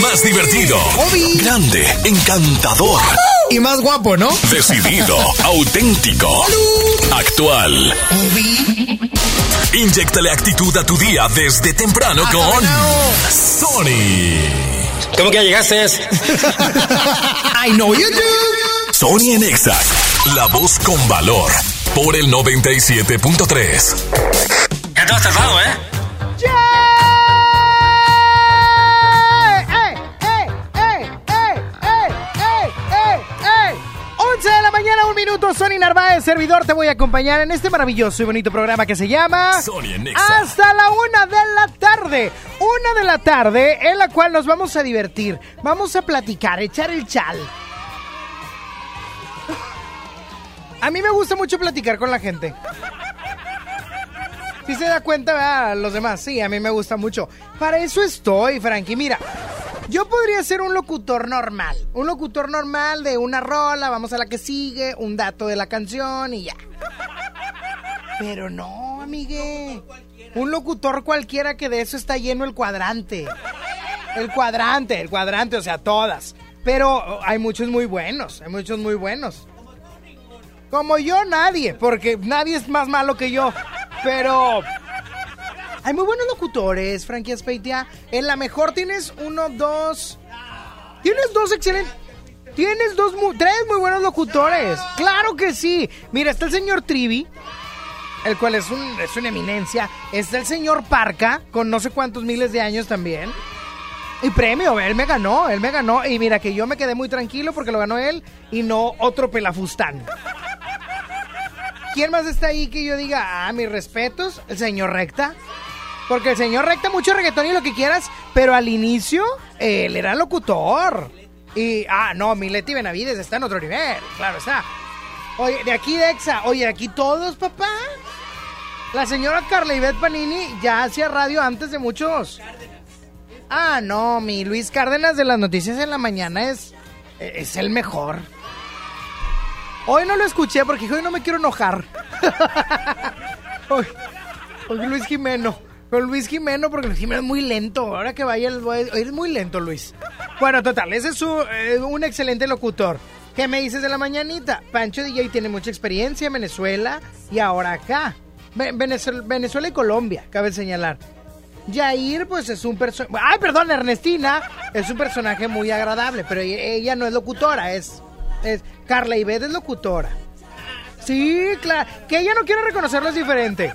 Más divertido, grande, encantador, Y más guapo, ¿no? decidido, auténtico, actual. Inyectale actitud a tu día desde temprano con Sony. ¿Cómo que ya llegaste? I know you do. Sony en Exa, la voz con valor, por el 97.3. Ya te has tardado, ¿eh? Mañana, un minuto. Sony Narváez, servidor, te voy a acompañar en este maravilloso y bonito programa que se llama Sony. Hasta la una de la tarde. Una de la tarde en la cual nos vamos a divertir. Vamos a platicar, echar el chal. A mí me gusta mucho platicar con la gente. Si se da cuenta, ¿verdad? los demás, sí, a mí me gusta mucho. Para eso estoy, Frankie. Mira, yo podría ser un locutor normal. Un locutor normal de una rola, vamos a la que sigue, un dato de la canción y ya. Pero no, amigue. Un locutor cualquiera que de eso está lleno el cuadrante. El cuadrante, el cuadrante, o sea, todas. Pero hay muchos muy buenos, hay muchos muy buenos. Como yo, nadie, porque nadie es más malo que yo. Pero hay muy buenos locutores, Frankie Aspeitia. En la mejor tienes uno, dos. Tienes dos excelentes. Tienes dos, mu- tres muy buenos locutores. Claro que sí. Mira, está el señor Trivi, el cual es, un, es una eminencia. Está el señor Parca, con no sé cuántos miles de años también. Y premio, él me ganó, él me ganó. Y mira que yo me quedé muy tranquilo porque lo ganó él y no otro pelafustán. ¿Quién más está ahí que yo diga, ah, mis respetos? El señor Recta. Porque el señor Recta, mucho reggaetón y lo que quieras, pero al inicio él era locutor. Y, ah, no, Mileti Benavides está en otro nivel, claro está. Oye, de aquí de Exa, oye, de aquí todos, papá. La señora Carla Ivette Panini ya hacía radio antes de muchos. Ah, no, mi Luis Cárdenas de las noticias en la mañana es, es el mejor. Hoy no lo escuché porque hoy no me quiero enojar. hoy Luis Jimeno. Con Luis Jimeno, porque Luis Jimeno es muy lento. Ahora que vaya, es muy lento, Luis. Bueno, total, ese es su- eh, un excelente locutor. ¿Qué me dices de la mañanita? Pancho DJ tiene mucha experiencia en Venezuela y ahora acá. Ve- Venezuela, Venezuela y Colombia, cabe señalar. Yair, pues es un personaje. Ay, perdón, Ernestina es un personaje muy agradable, pero ella, ella no es locutora, es. es Carla Ivette es locutora. Sí, claro. Que ella no quiere reconocerlo es diferente.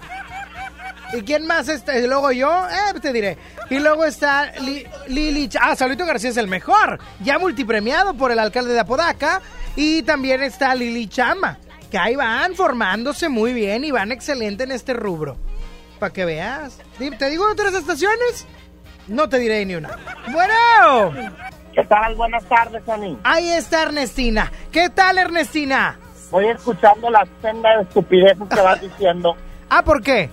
¿Y quién más está? Y luego yo, eh, te diré. Y luego está Li- Lili. Ah, Saludito García es el mejor. Ya multipremiado por el alcalde de Apodaca. Y también está Lili Chama. Que ahí van formándose muy bien y van excelente en este rubro. Para que veas. ¿Te digo otras estaciones? No te diré ni una. Bueno, ¿Qué tal? Buenas tardes, Ani. ahí está Ernestina. ¿Qué tal, Ernestina? Voy escuchando la senda de estupideces que vas diciendo, Ah, ¿por qué?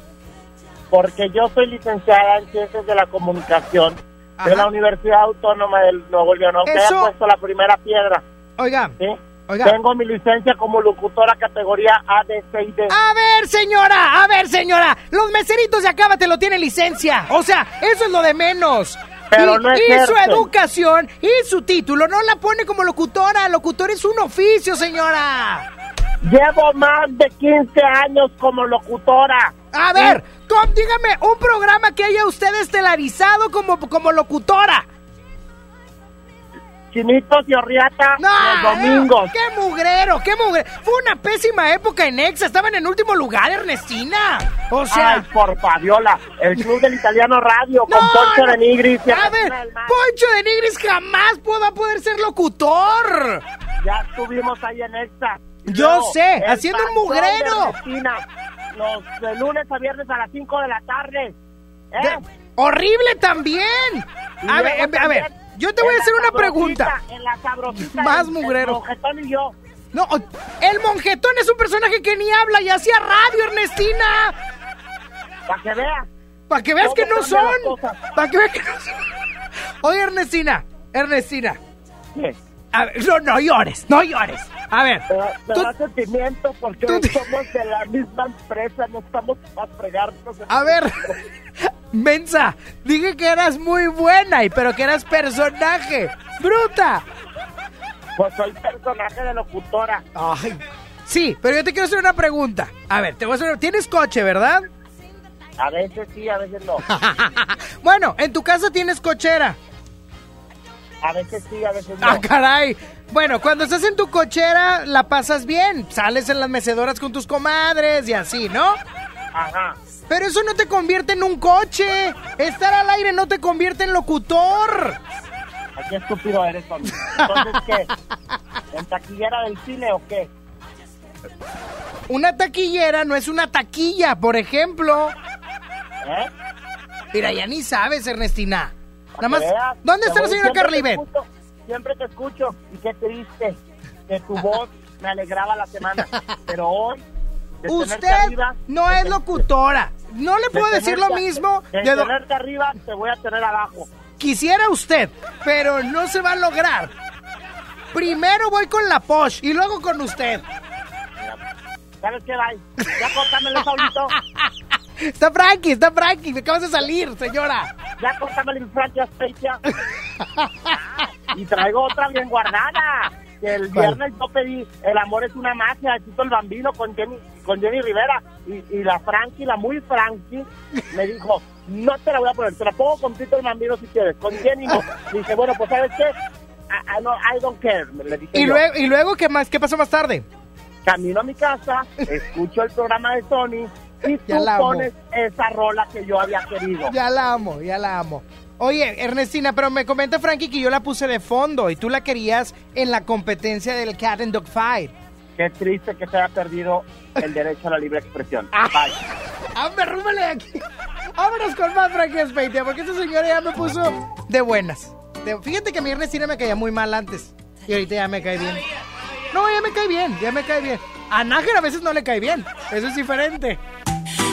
Porque yo soy licenciada en Ciencias de la Comunicación Ajá. de la Universidad Autónoma del Nuevo León, aunque Eso- haya puesto la primera piedra, Oiga, ¿sí? Oiga. Tengo mi licencia como locutora categoría A, D, C y D. A ver, señora, a ver, señora. Los meseritos de Acábate lo tienen licencia. O sea, eso es lo de menos. Pero y, no y su educación y su título no la pone como locutora. Locutor es un oficio, señora. Llevo más de 15 años como locutora. A ver, Tom, dígame un programa que haya usted estelarizado como, como locutora. Chinitos y Orriata No, los domingos. ¡Qué mugrero, qué mugrero! Fue una pésima época en Exa. Estaban en último lugar, Ernestina. O sea... Ay, por Fabiola, el club del italiano radio con No, Poncho no. de Nigris. y A ver. Poncho de Nigris jamás pueda poder ser locutor. Ya estuvimos ahí en Exa. Yo sé, haciendo un mugrero. Los de lunes a viernes a las 5 de la tarde. ¿eh? Horrible también. Y A ver, eh, a también ver, yo te voy a hacer una pregunta. En la sabrosita. Más mugrero. El monjetón y yo. No, el monjetón es un personaje que ni habla y hacía radio, Ernestina. Para que vea. Para que veas ¿Cómo que no son. Para que veas que no son. Oye, Ernestina, Ernestina. ¿Qué? A ver, no, no llores, no llores. A ver, Me da, me tú- da sentimiento porque tú- somos de la misma empresa, no estamos para fregarnos. a ver, Mensa, dije que eras muy buena, y pero que eras personaje. ¡Bruta! Pues soy personaje de locutora. Ay. Sí, pero yo te quiero hacer una pregunta. A ver, te voy a hacer. ¿Tienes coche, verdad? A veces sí, a veces no. bueno, en tu casa tienes cochera. A veces sí, a veces no. Ah, caray. Bueno, cuando estás en tu cochera la pasas bien. Sales en las mecedoras con tus comadres y así, ¿no? Ajá. Pero eso no te convierte en un coche. Estar al aire no te convierte en locutor. Ay, Qué estúpido eres, Tommy. Entonces, ¿qué? ¿En taquillera del cine o qué? Una taquillera no es una taquilla, por ejemplo. ¿Eh? Mira, ya ni sabes, Ernestina. Nada más. ¿Dónde está la señora escucho, Siempre te escucho y qué triste que tu voz me alegraba la semana. Pero hoy, Usted arriba, no es locutora. No le puedo decir lo mismo De de tenerte arriba, te voy a tener abajo. Quisiera usted, pero no se va a lograr. Primero voy con la Posh y luego con usted. ¿Sabes qué, bye? Ya córtamelo, Saulito. Está Frankie, está Frankie, me acabas de salir, señora. Ya córtamelo, mi Francia Specia. Y traigo otra bien guardada. Que el ¿Cuál? viernes yo pedí El amor es una magia de Tito el Bambino con Jenny, con Jenny Rivera. Y, y la Frankie, la muy Frankie, me dijo, no te la voy a poner, te la pongo con Tito el Bambino si quieres. Con Jenny no. Dije, bueno, pues ¿sabes qué? I, I no- I don't care, le dije Y yo. luego, y luego ¿qué más? ¿Qué pasó más tarde? Camino a mi casa, escucho el programa de Sony y tú Ya la amo. pones esa rola que yo había querido. Ya la amo, ya la amo. Oye, Ernestina, pero me comenta Frankie que yo la puse de fondo y tú la querías en la competencia del Cat and Dog Fight. Qué triste que se haya perdido el derecho a la libre expresión. Ah. Bye. ¡Hombre, rúmale aquí! Vámonos con más Frankie Speitia, porque esta señora ya me puso de buenas. De- fíjate que a mi Ernestina me caía muy mal antes y ahorita ya me cae bien. No, ya me cae bien, ya me cae bien. A Nájera a veces no le cae bien, eso es diferente.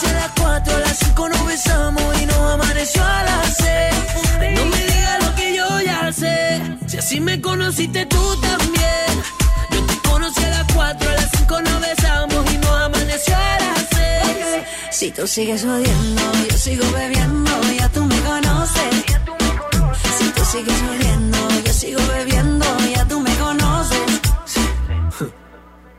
Conocí a las 4, a las 5 nos besamos y nos amaneció a las 6. No me digas lo que yo ya sé. Si así me conociste tú también. Yo te conocí a las 4, a las 5 nos besamos y nos amaneció a las 6. Si tú sigues odiando, yo sigo bebiendo, ya tú me conoces. Si tú sigues odiando, yo sigo bebiendo, ya tú me conoces.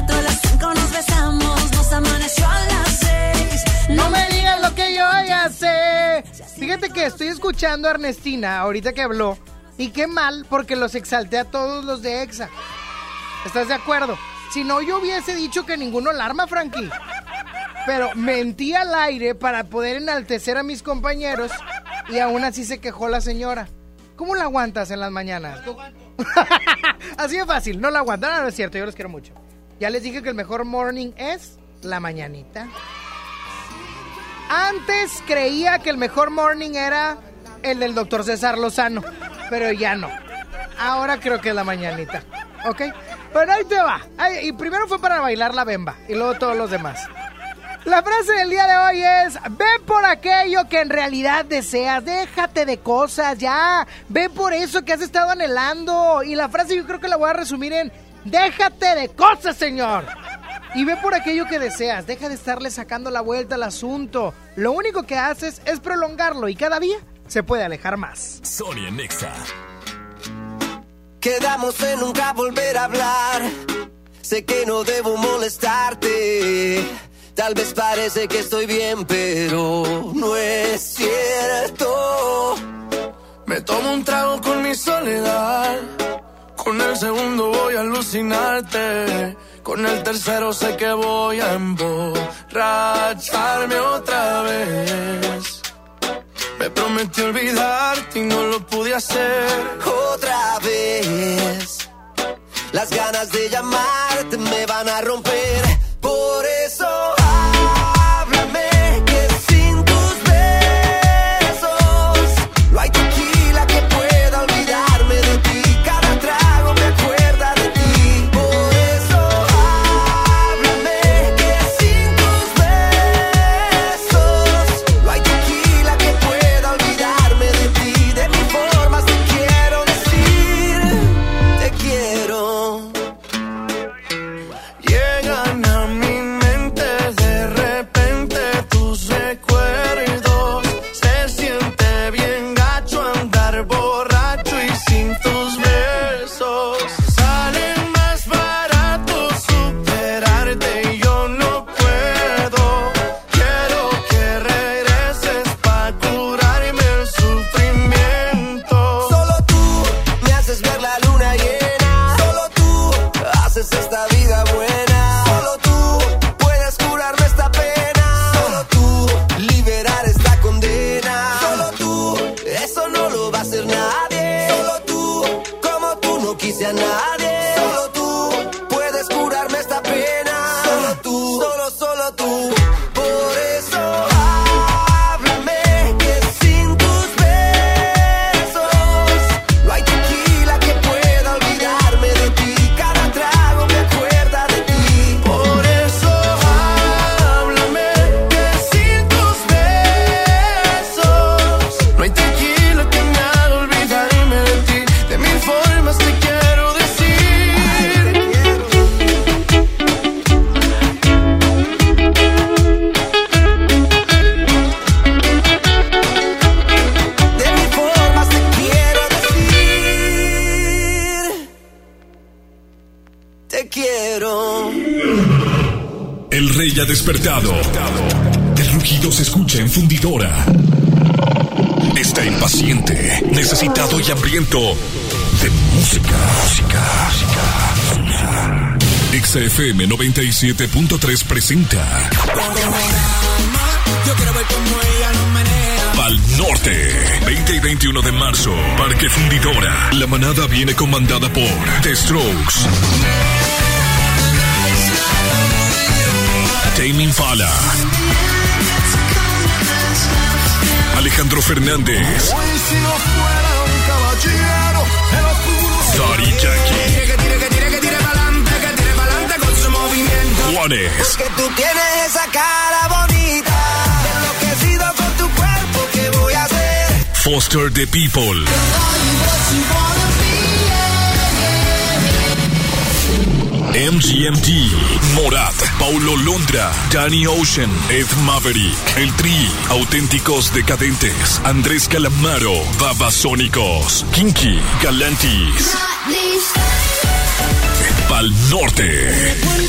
4, a las 5 nos besamos, nos amaneció a las 6. No me digas lo que yo ya sé. Fíjate que estoy escuchando a Ernestina ahorita que habló. Y qué mal, porque los exalté a todos los de EXA. ¿Estás de acuerdo? Si no, yo hubiese dicho que ninguno la arma, Frankie. pero mentí al aire para poder enaltecer a mis compañeros y aún así se quejó la señora. ¿Cómo la aguantas en las mañanas? así de fácil, no la aguantan, no, no es cierto, yo los quiero mucho. Ya les dije que el mejor morning es la mañanita. Antes creía que el mejor morning era el del doctor César Lozano, pero ya no. Ahora creo que es la mañanita. ¿Ok? Pero ahí te va. Y primero fue para bailar la bemba y luego todos los demás. La frase del día de hoy es, ve por aquello que en realidad deseas, déjate de cosas, ya, ve por eso que has estado anhelando. Y la frase yo creo que la voy a resumir en, déjate de cosas, señor. Y ve por aquello que deseas, deja de estarle sacando la vuelta al asunto. Lo único que haces es prolongarlo y cada día se puede alejar más. Sonia Nexa. Quedamos en nunca volver a hablar. Sé que no debo molestarte. Tal vez parece que estoy bien, pero no es cierto. Me tomo un trago con mi soledad. Con el segundo voy a alucinarte. Con el tercero sé que voy a emborracharme otra vez. Me prometí olvidarte y no lo pude hacer. Otra vez. Las ganas de llamarte me van a romper. XFM 97.3 presenta Yo quiero ver cómo ella lo menea. Pal Norte. 20 y 21 de marzo, Parque Fundidora. La manada viene comandada por The Strokes. Tame Impala. Alejandro Fernández. Movimiento. Juanes. Que tú tienes esa cara bonita. Enloquecido con tu cuerpo, ¿qué voy a hacer? Foster the People. MGMT, Morat, Paulo Londra, Danny Ocean, Ed Maverick, El Tri, Auténticos Decadentes, Andrés Calamaro, Babasónicos, Kinky, Galantis. Pal Norte.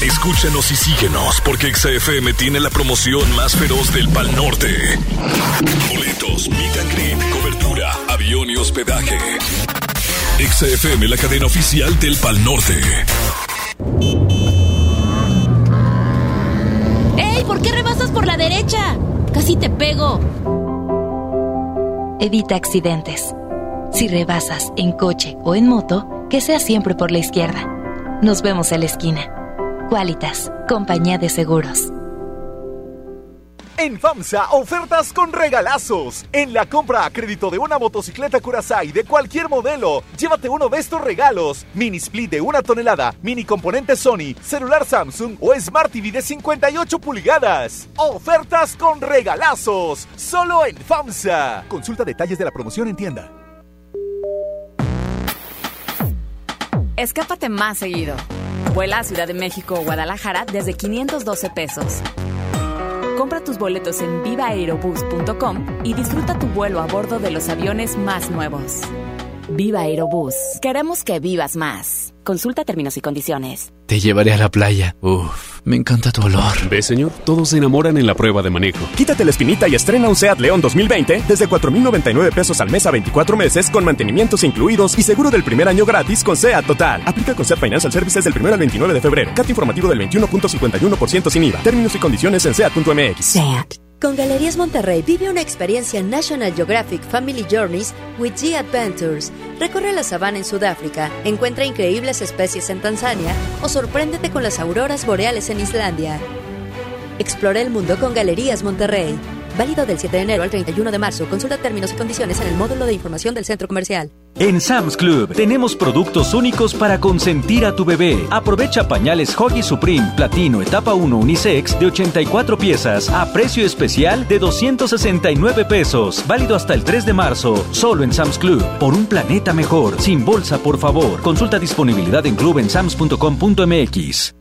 Escúchanos y síguenos porque XFM tiene la promoción más feroz del Pal Norte. Boletos, meet and greet, cobertura, avión y hospedaje. XFM, la cadena oficial del Pal Norte. ¡Ey! ¿Por ¿Por qué rebasas por la derecha? Casi te pego. Evita accidentes. Si rebasas en coche o en moto, que sea siempre por la izquierda. Nos vemos en la esquina. Qualitas, compañía de seguros. En FAMSA, ofertas con regalazos. En la compra a crédito de una motocicleta Curaçao de cualquier modelo, llévate uno de estos regalos. Mini split de una tonelada, mini componente Sony, celular Samsung o Smart TV de 58 pulgadas. Ofertas con regalazos. Solo en FAMSA. Consulta detalles de la promoción en tienda. Escápate más seguido. Vuela a Ciudad de México o Guadalajara desde 512 pesos. Compra tus boletos en vivaerobus.com y disfruta tu vuelo a bordo de los aviones más nuevos. Viva Aerobús. Queremos que vivas más. Consulta términos y condiciones. Te llevaré a la playa. Uf, me encanta tu olor. ¿Ves, señor? Todos se enamoran en la prueba de manejo. Quítate la espinita y estrena un SEAT León 2020 desde 4,099 pesos al mes a 24 meses con mantenimientos incluidos y seguro del primer año gratis con SEAT Total. Aplica con SEAT Financial Services del 1 al 29 de febrero. Cat informativo del 21.51% sin IVA. Términos y condiciones en SEAT.mx. SEAT. Con Galerías Monterrey vive una experiencia National Geographic Family Journeys with G Adventures. Recorre la sabana en Sudáfrica, encuentra increíbles especies en Tanzania o sorpréndete con las auroras boreales en Islandia. Explora el mundo con Galerías Monterrey. Válido del 7 de enero al 31 de marzo. Consulta términos y condiciones en el módulo de información del centro comercial. En Sam's Club tenemos productos únicos para consentir a tu bebé. Aprovecha pañales Hoggy Supreme Platino Etapa 1 Unisex de 84 piezas a precio especial de 269 pesos. Válido hasta el 3 de marzo. Solo en Sam's Club. Por un planeta mejor. Sin bolsa, por favor. Consulta disponibilidad en club en sams.com.mx.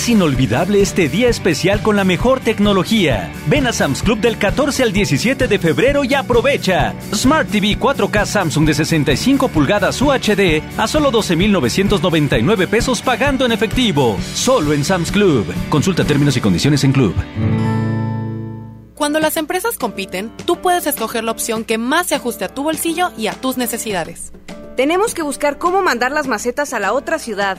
Haz inolvidable este día especial con la mejor tecnología. Ven a Sam's Club del 14 al 17 de febrero y aprovecha. Smart TV 4K Samsung de 65 pulgadas UHD a solo 12,999 pesos pagando en efectivo. Solo en Sam's Club. Consulta términos y condiciones en Club. Cuando las empresas compiten, tú puedes escoger la opción que más se ajuste a tu bolsillo y a tus necesidades. Tenemos que buscar cómo mandar las macetas a la otra ciudad.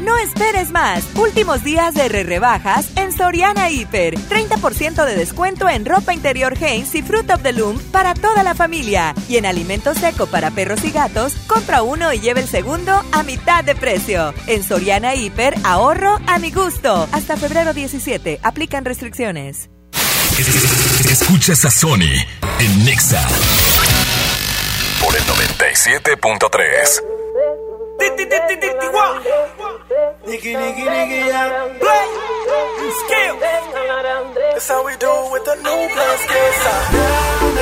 No esperes más. Últimos días de re rebajas en Soriana Hiper. 30% de descuento en ropa interior Hanes y Fruit of the Loom para toda la familia. Y en alimento seco para perros y gatos, compra uno y lleve el segundo a mitad de precio. En Soriana Hiper, ahorro a mi gusto. Hasta febrero 17. Aplican restricciones. Escuchas a Sony en Nexa por el 97.3. Nicky, nicky, nicky, yeah. Play. Skill. That's how we do with the new play skill.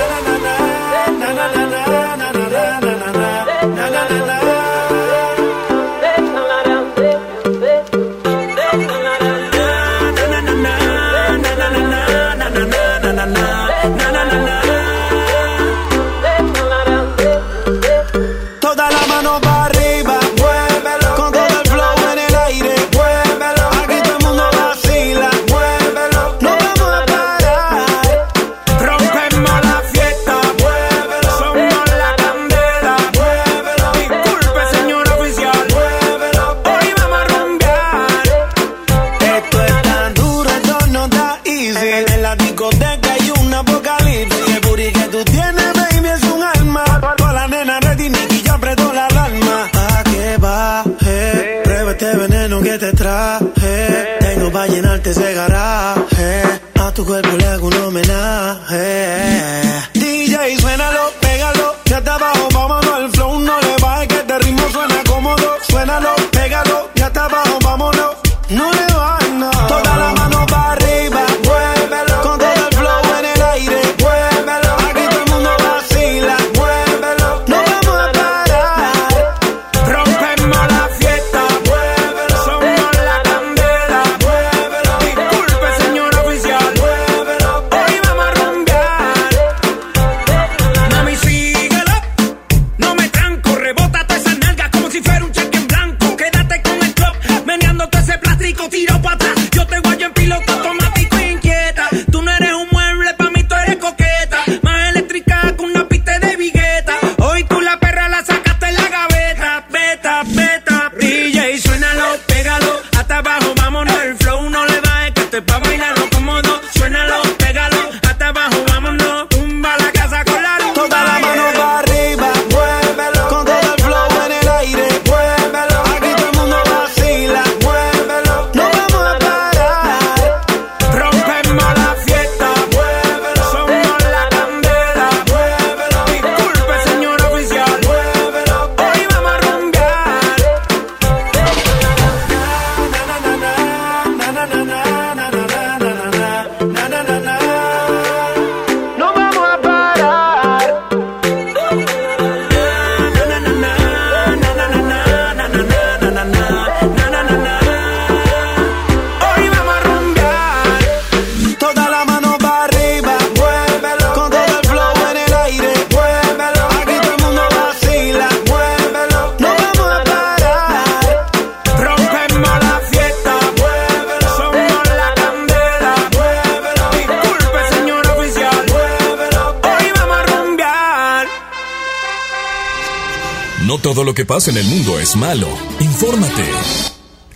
Malo. Infórmate.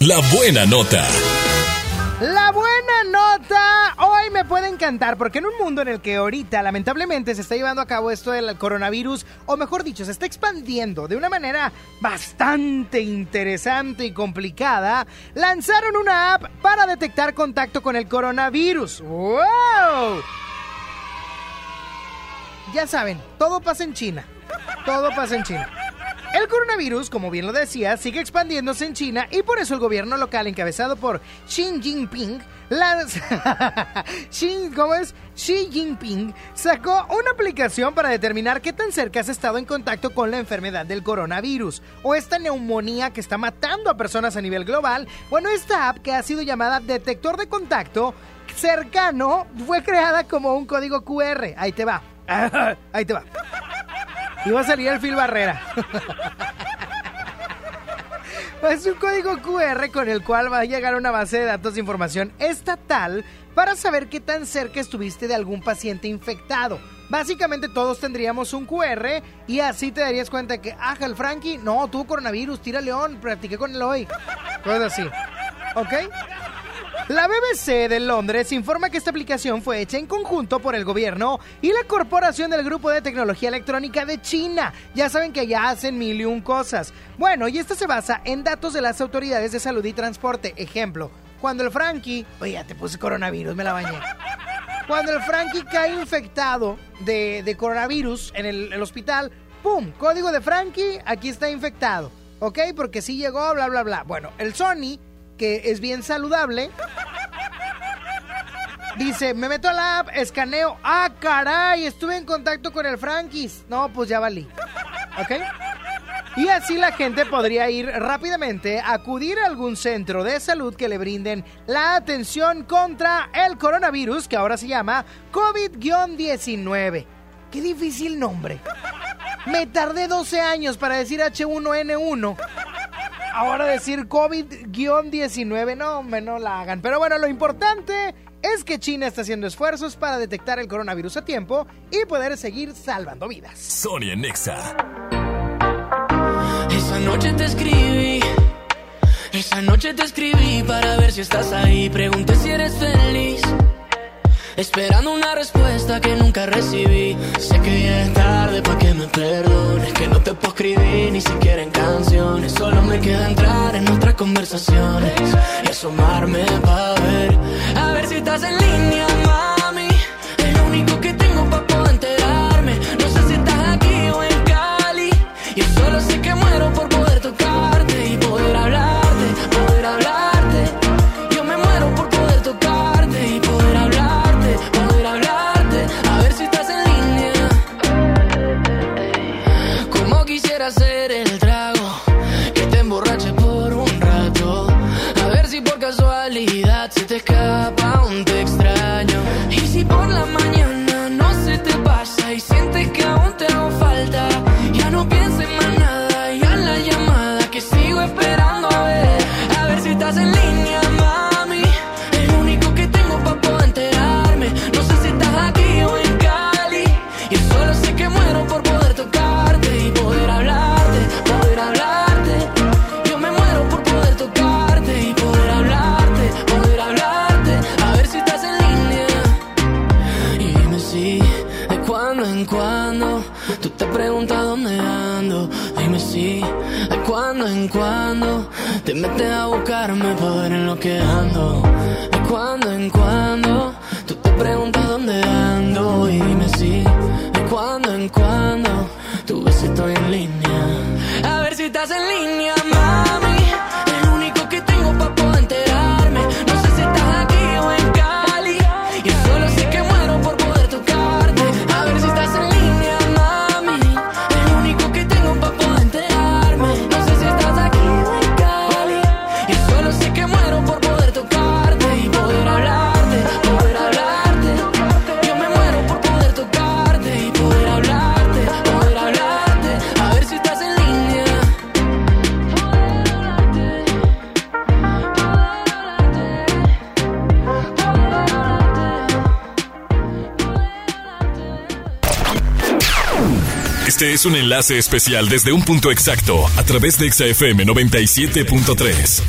La buena nota. La buena nota hoy me puede encantar porque en un mundo en el que ahorita lamentablemente se está llevando a cabo esto del coronavirus, o mejor dicho, se está expandiendo de una manera bastante interesante y complicada, lanzaron una app para detectar contacto con el coronavirus. ¡Wow! Ya saben, todo pasa en China. Todo pasa en China. El coronavirus, como bien lo decía, sigue expandiéndose en China y por eso el gobierno local encabezado por Xi Jinping lanz- Xi, ¿cómo es? Xi Jinping sacó una aplicación para determinar qué tan cerca has estado en contacto con la enfermedad del coronavirus o esta neumonía que está matando a personas a nivel global. Bueno, esta app que ha sido llamada Detector de Contacto cercano fue creada como un código QR. Ahí te va. Ahí te va. Va a salir el Phil Barrera. Es un código QR con el cual va a llegar una base de datos de información estatal para saber qué tan cerca estuviste de algún paciente infectado. Básicamente todos tendríamos un QR y así te darías cuenta que, ah, el Frankie, no, tuvo coronavirus, tira león, practiqué con él hoy. Cosas así. ¿Ok? La BBC de Londres informa que esta aplicación fue hecha en conjunto por el gobierno y la corporación del Grupo de Tecnología Electrónica de China. Ya saben que ya hacen mil y un cosas. Bueno, y esta se basa en datos de las autoridades de salud y transporte. Ejemplo, cuando el Frankie... Oye, te puse coronavirus, me la bañé. Cuando el Frankie cae infectado de, de coronavirus en el, el hospital, ¡pum! Código de Frankie, aquí está infectado. ¿Ok? Porque sí llegó, bla, bla, bla. Bueno, el Sony que es bien saludable. Dice, me meto a la app, escaneo. Ah, caray, estuve en contacto con el Frankis. No, pues ya valí. ¿Ok? Y así la gente podría ir rápidamente a acudir a algún centro de salud que le brinden la atención contra el coronavirus, que ahora se llama COVID-19. Qué difícil nombre. Me tardé 12 años para decir H1N1. Ahora decir COVID-19, no, me no la hagan. Pero bueno, lo importante es que China está haciendo esfuerzos para detectar el coronavirus a tiempo y poder seguir salvando vidas. Sonia Nexa. Esa noche te escribí, esa noche te escribí para ver si estás ahí. Pregunté si eres feliz, esperando una respuesta que nunca recibí. Sé que ya es tarde para que me perdones, que no te puedo escribir ni siquiera en canciones. Solo me queda entrar en nuestras conversaciones y asomarme para ver, a ver si estás en línea, mami. Casualidad se en cuando te metes a buscarme para ver en lo que ando. De cuando en cuando tú te preguntas dónde ando y dime si. De cuando en cuando si estoy en línea. A ver si estás en línea, es un enlace especial desde un punto exacto a través de XFM 97.3.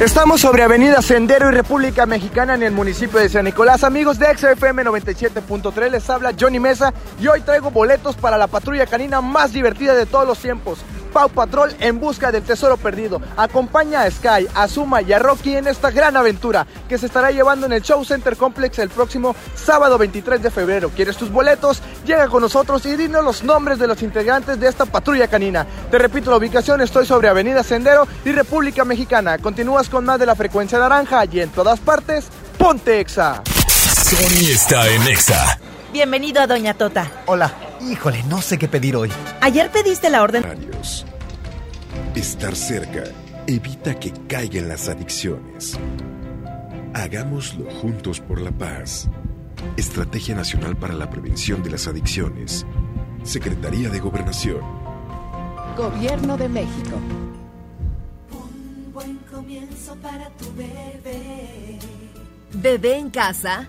Estamos sobre Avenida Sendero y República Mexicana en el municipio de San Nicolás. Amigos de XFM 97.3, les habla Johnny Mesa y hoy traigo boletos para la patrulla canina más divertida de todos los tiempos. Pau Patrol en busca del tesoro perdido. Acompaña a Sky, a Zuma y a Rocky en esta gran aventura que se estará llevando en el Show Center Complex el próximo sábado 23 de febrero. ¿Quieres tus boletos? Llega con nosotros y dinos los nombres de los integrantes de esta patrulla canina. Te repito la ubicación, estoy sobre Avenida Sendero y República Mexicana. Continúas con más de la frecuencia naranja y en todas partes, ponte Exa. Sony está en Exa. Bienvenido a Doña Tota. Hola. Híjole, no sé qué pedir hoy. Ayer pediste la orden. Estar cerca evita que caigan las adicciones. Hagámoslo juntos por la paz. Estrategia Nacional para la Prevención de las Adicciones. Secretaría de Gobernación. Gobierno de México. Un buen comienzo para tu bebé. Bebé en casa.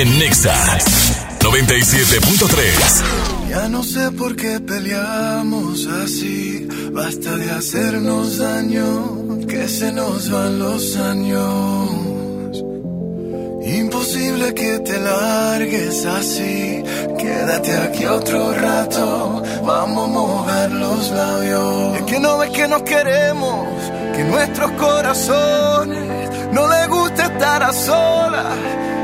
En Nexa 97.3. Ya no sé por qué peleamos así. Basta de hacernos daño, que se nos van los años. Imposible que te largues así. Quédate aquí otro rato. Vamos a mojar los labios. Es que no ves que nos queremos, que nuestros corazones no les gusta estar a solas.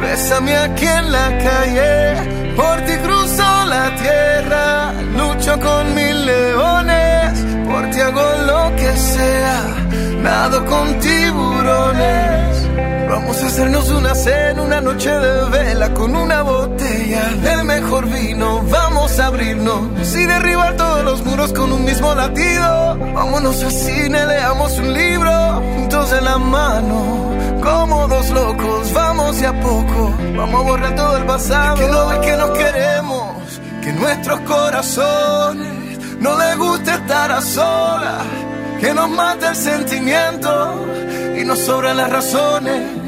bésame aquí en la calle, por ti cruzo la tierra, lucho con mil leones, por ti hago lo que sea, nado con tiburones. Vamos a hacernos una cena, una noche de vela con una botella del mejor vino. Vamos y derribar todos los muros con un mismo latido. Vámonos al cine, leamos un libro juntos de la mano. Como dos locos, vamos de a poco. Vamos a borrar todo el pasado. que no ves que nos queremos, que nuestros corazones no les gusta estar a solas. Que nos mata el sentimiento y nos sobran las razones.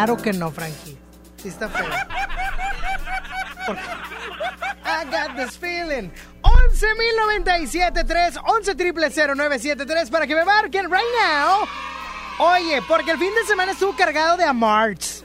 Claro que no, Frankie. Sí está feo. I got this feeling. 11.097.3, 11 triple 0973 para que me marquen right now. Oye, porque el fin de semana estuvo cargado de amarts.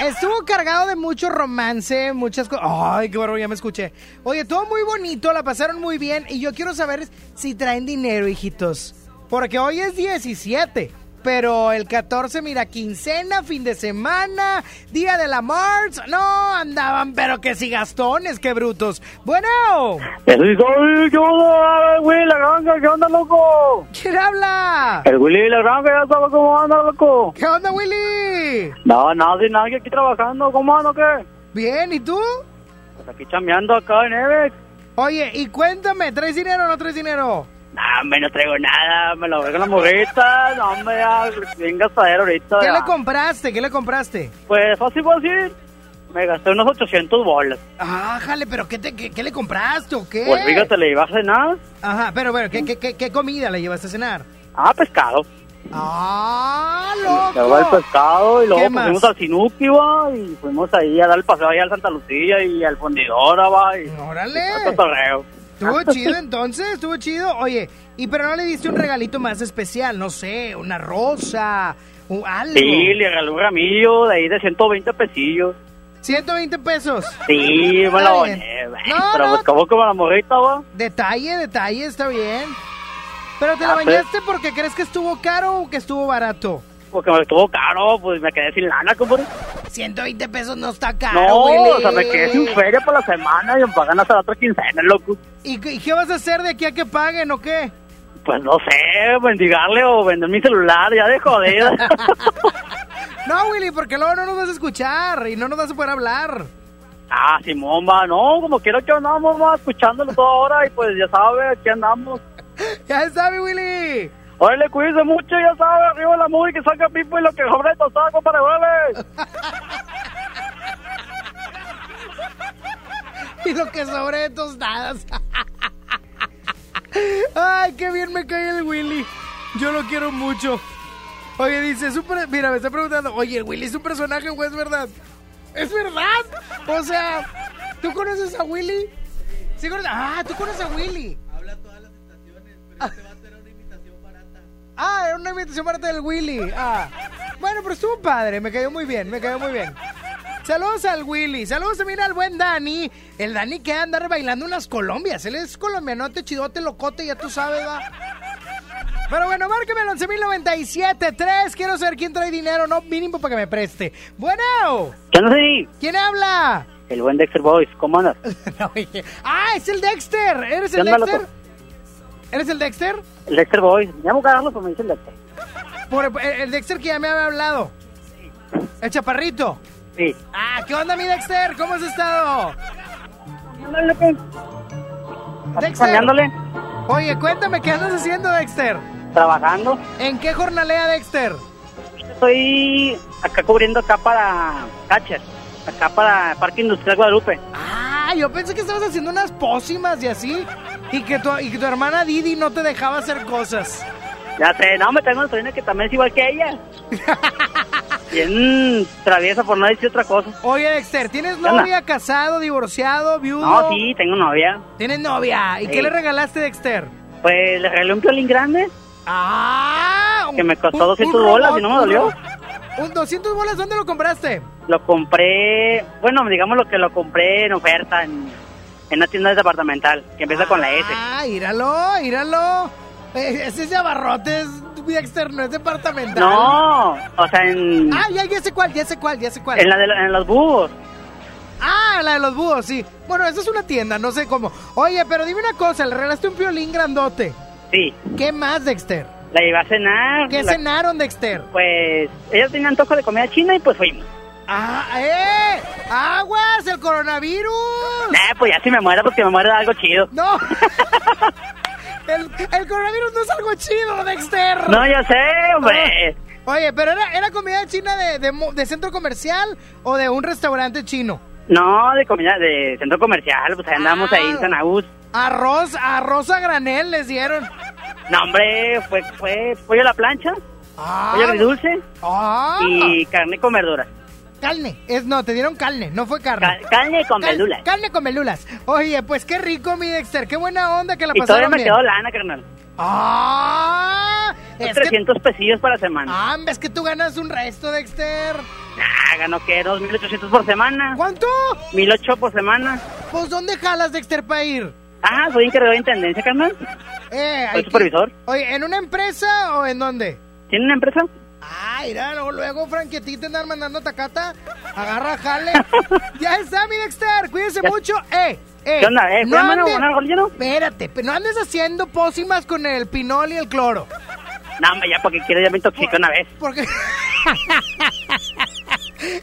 Estuvo cargado de mucho romance, muchas cosas. Ay, qué barro, ya me escuché. Oye, todo muy bonito, la pasaron muy bien. Y yo quiero saber si traen dinero, hijitos. Porque hoy es 17. Pero el 14, mira, quincena, fin de semana, día de la March. No, andaban, pero que si gastones, qué brutos. Bueno. ¿qué onda, güey? La granja, ¿qué onda, loco? ¿Quién habla? El Willy la granja, ya sabes cómo anda, loco. ¿Qué onda, Willy? No, nada, sin nadie aquí trabajando, ¿cómo anda, qué? Bien, ¿y tú? Pues aquí chambeando acá en Evex. Oye, y cuéntame, ¿traes dinero o no traes dinero? No, me no traigo nada, me lo voy con la morrita, no, hombre, ya, bien gastadero ahorita. ¿Qué ya. le compraste? ¿Qué le compraste? Pues fácil, fácil, me gasté unos 800 bolas. Ah, jale, pero ¿qué, te, qué, qué le compraste o qué? Pues fíjate, le iba a cenar. Ajá, pero bueno, ¿qué, qué, qué, qué comida le llevaste a cenar? Ah, pescado. ¡Ah, Le daba el loco! pescado y luego ¿Qué pues, fuimos al Sinuki, va, y fuimos ahí a dar el paseo ahí al Santa Lucía y al Fundidora, va, y... ¡Órale! todo cotorreo. Estuvo chido entonces, estuvo chido. Oye, ¿y pero no le diste un regalito más especial? No sé, una rosa, o algo. Sí, le regaló un ramillo de ahí de 120 pesillos. 120 pesos. Sí, me lo boné. No, Pero no. pues como como la morrita, va. Detalle, detalle, está bien. Pero te Ah, la pues. bañaste porque crees que estuvo caro o que estuvo barato. Porque me estuvo caro, pues me quedé sin lana, compadre. 120 pesos no está caro, No, Willy. o sea, me quedé sin feria para la semana y me pagan hasta la otra quincena, loco. ¿Y, qué- y qué vas a hacer de aquí a que paguen o qué? Pues no sé, mendigarle o vender mi celular, ya de joder. No, Willy, porque luego no nos vas a escuchar y no nos vas a poder hablar. ah, Simón, va, no, como quiero que andamos, va, escuchándolo toda hora y pues ya sabe, aquí andamos. Ya mi Willy. Órale, cuídese mucho, ya sabe, arriba la música que saca pipo y lo que sobre tostada, compadre, órale. Y lo que sobre de tostadas. Ay, qué bien me cae el Willy. Yo lo quiero mucho. Oye, dice, es un per- mira, me está preguntando, oye, el Willy es un personaje o es verdad. ¿Es verdad? O sea, ¿tú conoces a Willy? Sí, conoces- Ah, tú conoces a Willy. Habla todas las estaciones, pero este va Ah, era una imitación barata del Willy. Ah. Bueno, pero estuvo padre, me cayó muy bien, me cayó muy bien. Saludos al Willy, saludos también al buen Dani. El Dani que andar bailando unas Colombias. Él es colombianote, chidote, locote, ya tú sabes, va. Pero bueno, márqueme al 11.097.3. Quiero saber quién trae dinero, no mínimo para que me preste. Bueno, ¿Qué onda, sí? ¿quién habla? El buen Dexter Boys, ¿cómo andas? Ah, es el Dexter. ¿Eres ¿Qué el Dexter? ¿Eres el Dexter? El Dexter Boys. Me llamo Carlos, pero me dice el Dexter. Por el, el Dexter que ya me había hablado. El chaparrito. Sí. Ah, ¿qué onda, mi Dexter? ¿Cómo has estado? Pues. Dexter. Oye, cuéntame, ¿qué andas haciendo, Dexter? trabajando. ¿En qué jornalea, Dexter? Estoy acá cubriendo acá para Catcher. Acá para Parque Industrial Guadalupe. Ah, yo pensé que estabas haciendo unas pócimas y así. Y que tu, y que tu hermana Didi no te dejaba hacer cosas. Ya sé, no, me tengo una sobrina que también es igual que ella. Bien traviesa por no decir otra cosa. Oye, Dexter, ¿tienes novia, casado, divorciado, viudo? No, sí, tengo novia. ¿Tienes novia? ¿Y Sí. qué le regalaste, Dexter? Pues le regalé un violín grande Ah, que me costó un- 200 un bolas y no me dolió. ¿Un 200 bolas dónde lo compraste? Lo compré, bueno, digamos lo que lo compré en oferta en, en una tienda departamental que empieza con la S. Ah, íralo, íralo. Eh, ese es de abarrotes, Dexter, no es departamental. No, o sea, en, Ah, ya, ya sé cuál, ya sé cuál, ya sé cuál. en, la de, en los búhos. Ah, la de los búhos, sí. Bueno, esa es una tienda, no sé cómo. Oye, pero dime una cosa, le regalaste un violín grandote. Sí, ¿Qué más, Dexter? La llevé a cenar. ¿Qué la- cenaron, Dexter? Pues ella tenía antojo de comida china y pues fuimos. ¡Ah, eh! ¡Aguas! ¡El coronavirus! Eh, pues ya si me muero porque me muero de algo chido. ¡No! el, el coronavirus no es algo chido, Dexter. No, yo sé, hombre. Oye, pero era, era comida china de, de centro comercial o de un restaurante chino. No, de comida de centro comercial, pues ahí andamos ahí en San Agus. Arroz, arroz a granel les dieron. No, hombre, fue, fue pollo a la plancha, Ah, pollo agridulce ah. y carne con verduras. Carne, es no, te dieron carne, no fue carne. Ca- carne con Cal-. Carne con velulas. Oye, pues qué rico, mi Dexter, qué buena onda que la Y todavía pasaron me bien. quedó lana, carnal. Ah, es que 300 pesillos para semana. Ah, ves que tú ganas un resto, Dexter. Ah, ganó que 2.800 por semana. ¿Cuánto? 1.800 por semana. Pues ¿dónde jalas, Dexter, para ir? Ah, soy encargado de intendencia, carnal. Eh, Soy supervisor. Oye, ¿en una empresa o en dónde? ¿Tiene una empresa? Ah, mira, luego, luego Frankie, te andan mandando tacata. Agarra, jale. ya está, mi Dexter, cuídense Ya. mucho. Eh, eh. ¿Qué onda, eh? No ¿Fue mano, andes- Gordillo? Espérate, no andes haciendo pócimas con el pinol y el cloro. No, ya porque quiero ya me intoxiqué una vez. Porque.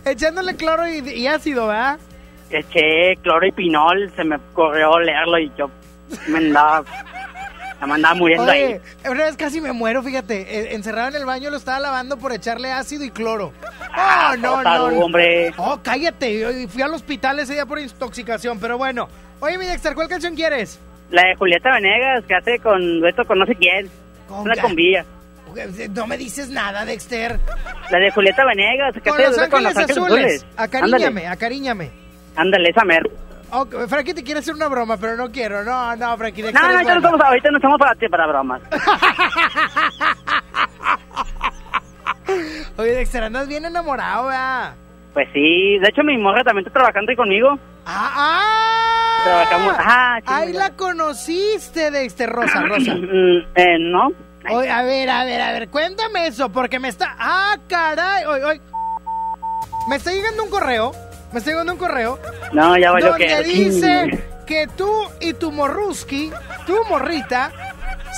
Echándole cloro y, y ácido, ¿verdad? Eché cloro y pinol, se me corrió leerlo y yo me andaba, me andaba muriendo ahí. Una vez casi me muero, fíjate. eh, Encerrado en el baño lo estaba lavando por echarle ácido y cloro. Ah, Oh, no, no. no. hombre. Oh, cállate. Fui al hospital ese día por intoxicación, pero bueno. Oye, mi Dexter, ¿cuál canción quieres? La de Julieta Venegas, que hace con dueto con no sé quién. Una ya. combilla. No me dices nada, Dexter. La de Julieta Venegas, que Con hace los con los ángeles azules. azules. Acariñame, Ándale, acariñame. Ándale, esa mer. Oh, Frankie te quiere hacer una broma, pero no quiero. No, no, Frankie, No, no, ahorita no, estamos, ahorita no estamos para ti, para bromas. Oye, Dexter, andas bien enamorado, ¿verdad? Pues sí, de hecho mi morra también está trabajando ahí conmigo. ¡Ah! ah. Trabajamos, ah, Ahí la conociste, Dexter, Rosa, Rosa. Mm, eh, no. Oye, a ver, a ver, a ver, cuéntame eso, porque me está... ¡Ah, caray! Oye, oye. Me está llegando un correo, me está llegando un correo, No, ya valió donde que. dice que tú y tu morruski, tu morrita,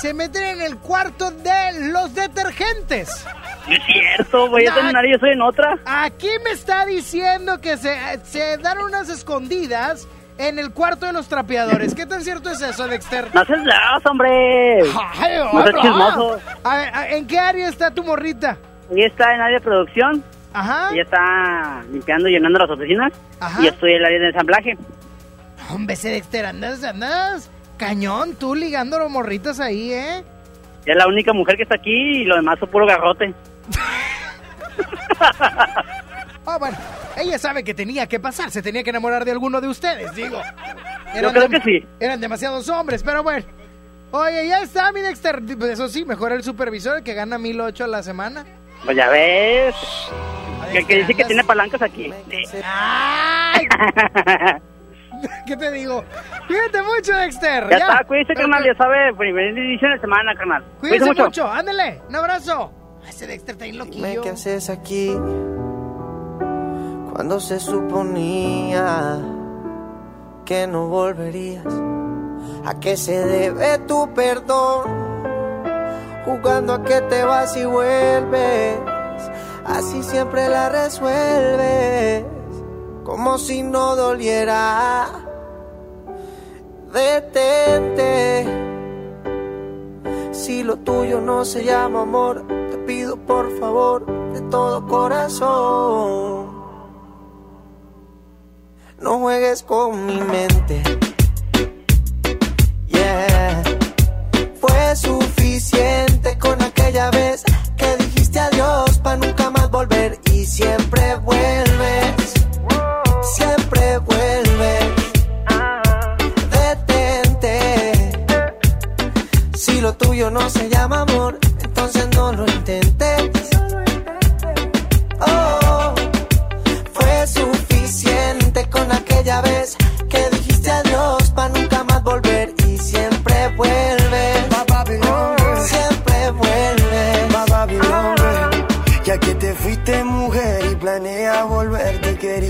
se meten en el cuarto de los detergentes. No es cierto, voy a terminar y yo soy en otra. Aquí me está diciendo que se, se dan unas escondidas en el cuarto de los trapeadores. ¿Qué tan cierto es eso, Dexter? No seas lazo, hombre. Ay, no seas chismoso. A ver, ¿En qué área está tu morrita? Ella está en área de producción. Ajá. Ella está limpiando y llenando las oficinas. Ajá. Y yo estoy en el área de ensamblaje. Hombre, ese Dexter, andas, andas. Cañón, tú ligando los morritas ahí, ¿eh? Ella es la única mujer que está aquí y lo demás son puro garrote. Ah, bueno, ella sabe que tenía que pasar, se tenía que enamorar de alguno de ustedes, digo. Yo creo que sí. Eran demasiados hombres, pero bueno. Oye, ya está, mi Dexter. Pues eso sí, mejor el supervisor que gana 1008 a la semana. Pues ya ves. Que, que dice que tiene palancas aquí. ¡Ay! ¿Qué te digo? Cuídate mucho, Dexter. Ya, está, cuídese, carnal, ya sabe, primera edición de semana, carnal. Cuídense mucho. ándale, un abrazo. Ese Dexter está bien Dime loquillo. qué haces aquí cuando se suponía que no volverías. ¿A qué se debe tu perdón? Jugando a que te vas y vuelves. Así siempre la resuelves. Como si no doliera. Detente. Si lo tuyo no se llama amor, te pido por favor de todo corazón. No juegues con mi mente. Yeah. Fue suficiente ya ves que dijiste adiós pa' nunca más volver y siempre vuelves, siempre vuelves. Detente, si lo tuyo no se llama amor, entonces no lo intentes. Oh, fue suficiente con aquella vez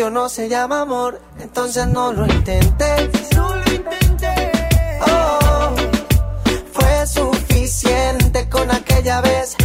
tuyo no se llama amor, entonces no lo intentes. No lo intenté. Oh, fue suficiente con aquella vez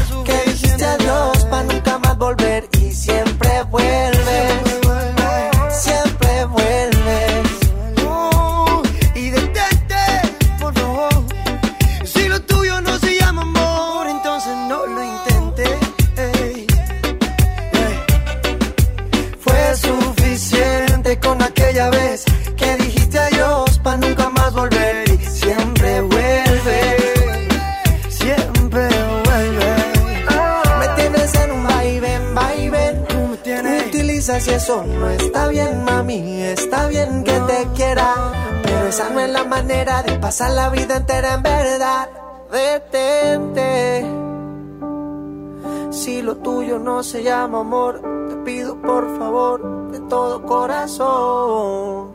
eso no está bien, mami. Está bien que te quiera, pero esa no es la manera de pasar la vida entera en verdad. Detente. Si lo tuyo no se llama amor, te pido por favor de todo corazón.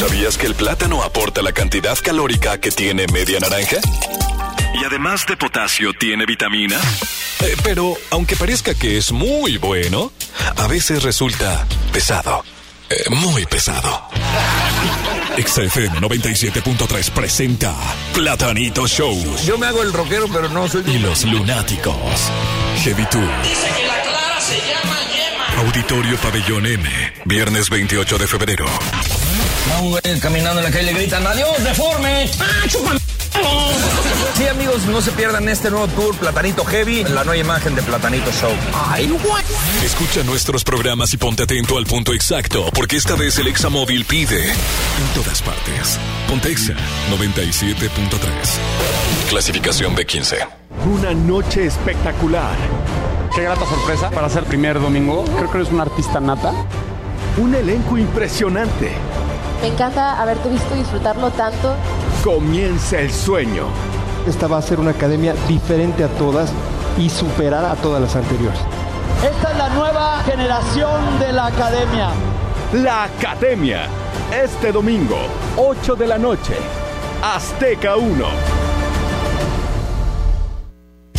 ¿Sabías que el plátano aporta la cantidad calórica que tiene media naranja? Y además de potasio, tiene vitamina. Eh, pero, aunque parezca que es muy bueno, a veces resulta pesado. Eh, muy pesado. XFM 97.3 presenta Platanito Show. Yo me hago el rockero, pero no soy. Y los lunáticos. Heavy Tour. Dice que la clara se llama yema. Auditorio Pabellón M. Viernes 28 de febrero. Un güey caminando en la calle le gritan, adiós, deforme. ¡Ah, chúpame! Sí, amigos, no se pierdan este nuevo tour Platanito Heavy, la nueva imagen de Platanito Show. Ay, what? Escucha nuestros programas y ponte atento al punto exacto, porque esta vez el Examóvil pide en todas partes. Pontexa 97.3. Clasificación B15. Una noche espectacular. Qué grata sorpresa para ser primer domingo. Creo que eres un artista nata. Un elenco impresionante. Me encanta haberte visto disfrutarlo tanto. Comienza el sueño. Esta va a ser una academia diferente a todas y superar a todas las anteriores. Esta es la nueva generación de la academia. La Academia. Este domingo, 8 de la noche. Azteca 1.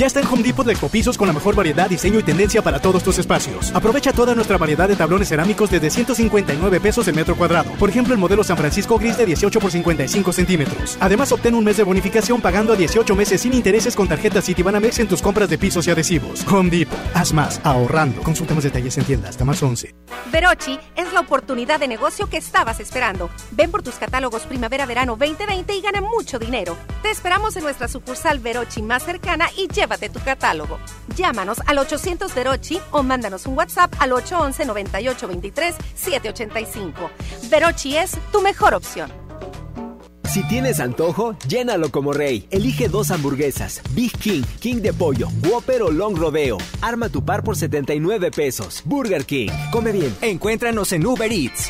Ya está en Home Depot de Ecopisos con la mejor variedad, diseño y tendencia para todos tus espacios. Aprovecha toda nuestra variedad de tablones cerámicos desde 159 pesos el metro cuadrado. Por ejemplo, el modelo San Francisco Gris de 18 por 55 centímetros. Además, obtén un mes de bonificación pagando a 18 meses sin intereses con tarjeta Citibanamex en tus compras de pisos y adhesivos. Home Depot. Haz más, ahorrando. Consulta más detalles en tienda hasta más 11. Verochi es la oportunidad de negocio que estabas esperando. Ven por tus catálogos Primavera-Verano 2020 y gana mucho dinero. Te esperamos en nuestra sucursal Verochi más cercana y llévate tu catálogo. Llámanos al 800 Verochi o mándanos un WhatsApp al 811 98 23 785. Verochi es tu mejor opción. Si tienes antojo, llénalo como rey. Elige dos hamburguesas, Big King, King de pollo, Whopper o Long Rodeo. Arma tu par por 79 pesos. Burger King. Come bien. Encuéntranos en Uber Eats.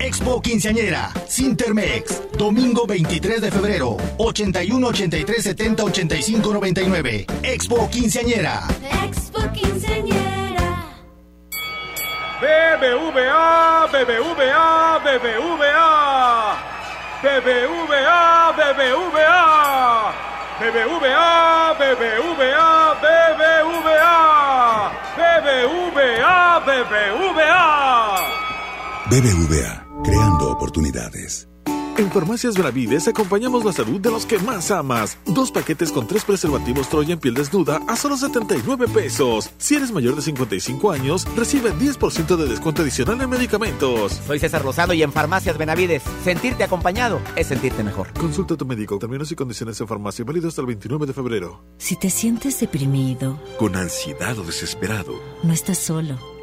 Expo Quinceañera, Sintermex, domingo 23 de febrero, 81 83 70 85 99. Expo Quinceañera. Expo Quinceañera. BBVA, BBVA, BBVA. BBVA, BBVA. BBVA, BBVA, BBVA. BBVA, BBVA. BBVA, creando oportunidades. En Farmacias Benavides acompañamos la salud de los que más amas. Dos paquetes con tres preservativos Troya en piel desnuda a solo 79 pesos. Si eres mayor de 55 años, recibe 10% de descuento adicional en medicamentos. Soy César Lozano y en Farmacias Benavides, sentirte acompañado es sentirte mejor. Consulta a tu médico. Términos y condiciones en farmacia válidos hasta el 29 de febrero. Si te sientes deprimido, con ansiedad o desesperado, no estás solo.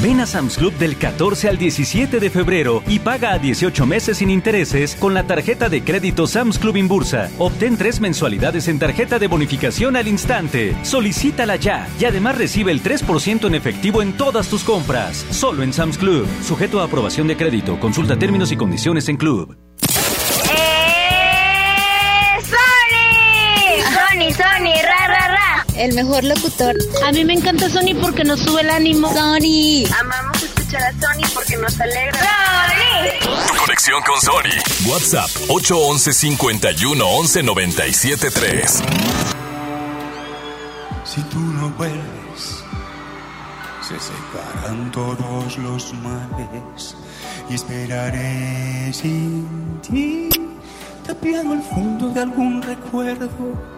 Ven a Sam's Club del 14 al 17 de febrero y paga a 18 meses sin intereses con la tarjeta de crédito Sam's Club Inbursa. Obtén tres mensualidades en tarjeta de bonificación al instante. Solicítala ya y además recibe el 3% en efectivo en todas tus compras. Solo en Sam's Club. Sujeto a aprobación de crédito. Consulta términos y condiciones en Club. El mejor locutor. A mí me encanta Sony porque nos sube el ánimo. Sony. Amamos escuchar a Sony porque nos alegra. ¡Sony! Conexión con Sony. WhatsApp 811 51 11 97 3. Si tú no vuelves, se separan todos los males y esperaré sin ti, tapiado al fondo de algún recuerdo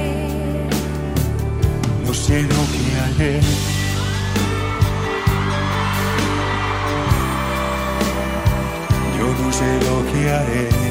No sé lo que yo no sé lo que haré.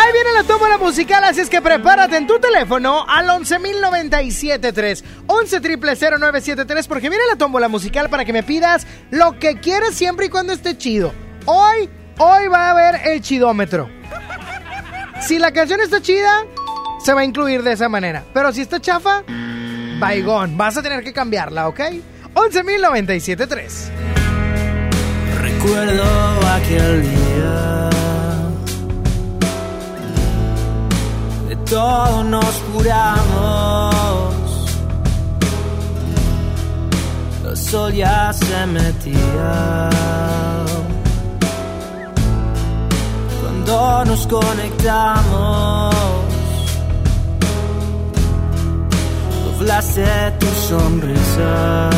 Ahí viene la tómbola musical, así es que prepárate en tu teléfono al 11.097.3, 11.000.973, porque viene la tómbola musical para que me pidas lo que quieras siempre y cuando esté chido. Hoy, hoy va a haber el chidómetro. Si la canción está chida, se va a incluir de esa manera. Pero si está chafa, baigón, vas a tener que cambiarla, ¿ok? 11.097.3. Recuerdo aquel día todos nos curamos. El sol ya se metía. Cuando nos conectamos, de tu sonrisa.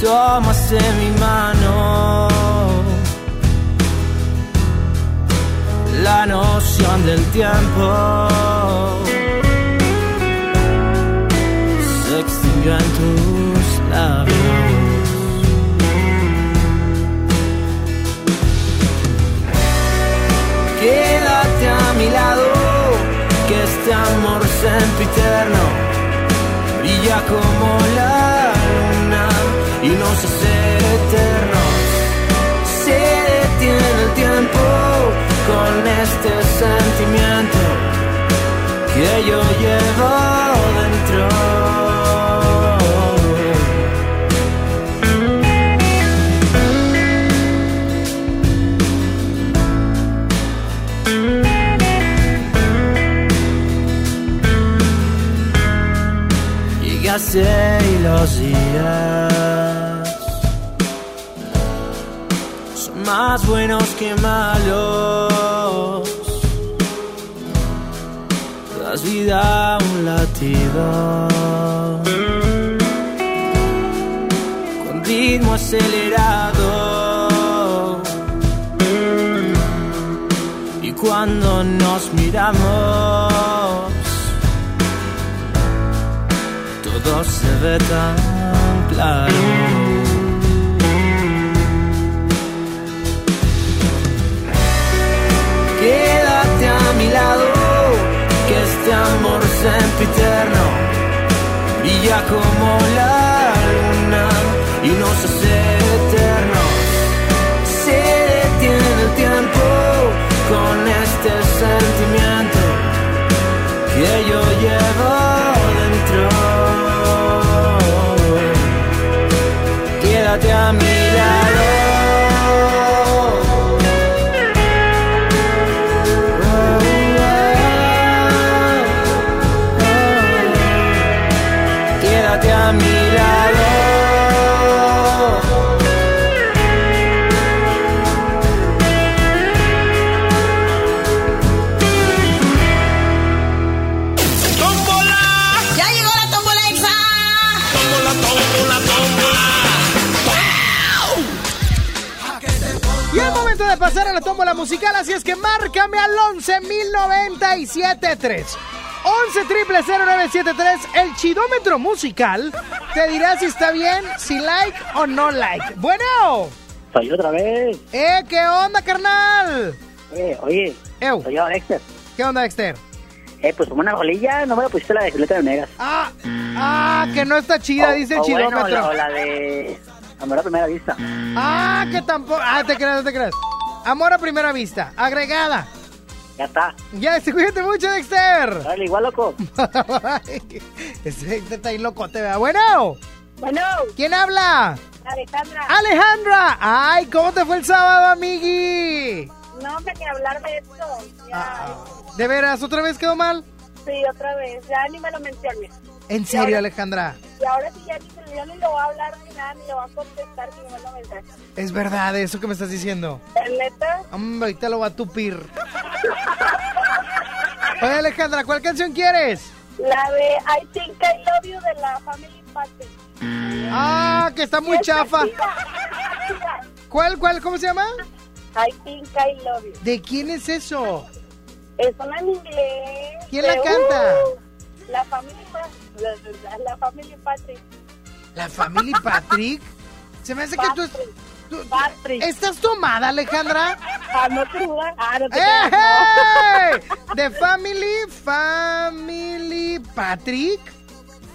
Tomaste mi mano. La noción del tiempo se extinguió en tus labios. Quédate a mi lado, que este amor sempiterno brilla como la luna y nos hace eternos. Se detiene el tiempo con este sentimiento que yo llevo dentro. Y los días son más buenos que malos. A un latido con acelerado. Y cuando nos miramos, todo se ve tan claro. Quédate a mi lado, este amor sempiterno. Brilla como la luna y nos hace musical, así es que márcame al 11-1097-3. 11 triple 0973, el chidómetro musical te dirá si está bien, si like o no like. Bueno. Soy otra vez. Eh, ¿qué onda, carnal? Eh, oye. Soy yo, Dexter. ¿Qué onda, Dexter? Eh, pues como una rolilla, no me la pusiste la de Julieta Venegas. Ah, ah, que no está chida, O- dice el o bueno, chidómetro. la- la de Amor a primera vista. Ah, que tampoco. Ah, te creas, te creas. Amor a primera vista, agregada. Ya está. Ya, cuídate mucho, Dexter. Dale, igual, loco. Ese Dexter está ahí loco, te vea. Bueno. Bueno. ¿Quién habla? Alejandra. Alejandra. Ay, ¿cómo te fue el sábado, amigui? No, hombre, ni hablar de esto. Ya, ¿De veras? ¿Otra vez quedó mal? sí, otra vez. Ya ni me lo menciones. ¿En Y serio, ahora- Alejandra? Y ahora sí, ya ni, se- ya ni lo va a hablar ni nada, ni lo va a contestar, ni me mensaje. Es verdad eso que me estás diciendo. ¿Es neta? Hombre, ahorita lo va a tupir. Oye, Alejandra, ¿cuál canción quieres? La de I Think I Love You de la Family Patrick. Ah, que está muy chafa. ¿Cuál, cuál, cómo se llama? I Think I Love You. ¿De quién es eso? Es una en inglés. ¿Quién la canta? uh, la Family Pa- la, la- Patrick. ¿La familia Patrick? Se me hace que tú, es- tú-. ¿Estás tomada, Alejandra? Ah, no te dudas. Ah, no te ¡Eh! The Family, Family Patrick.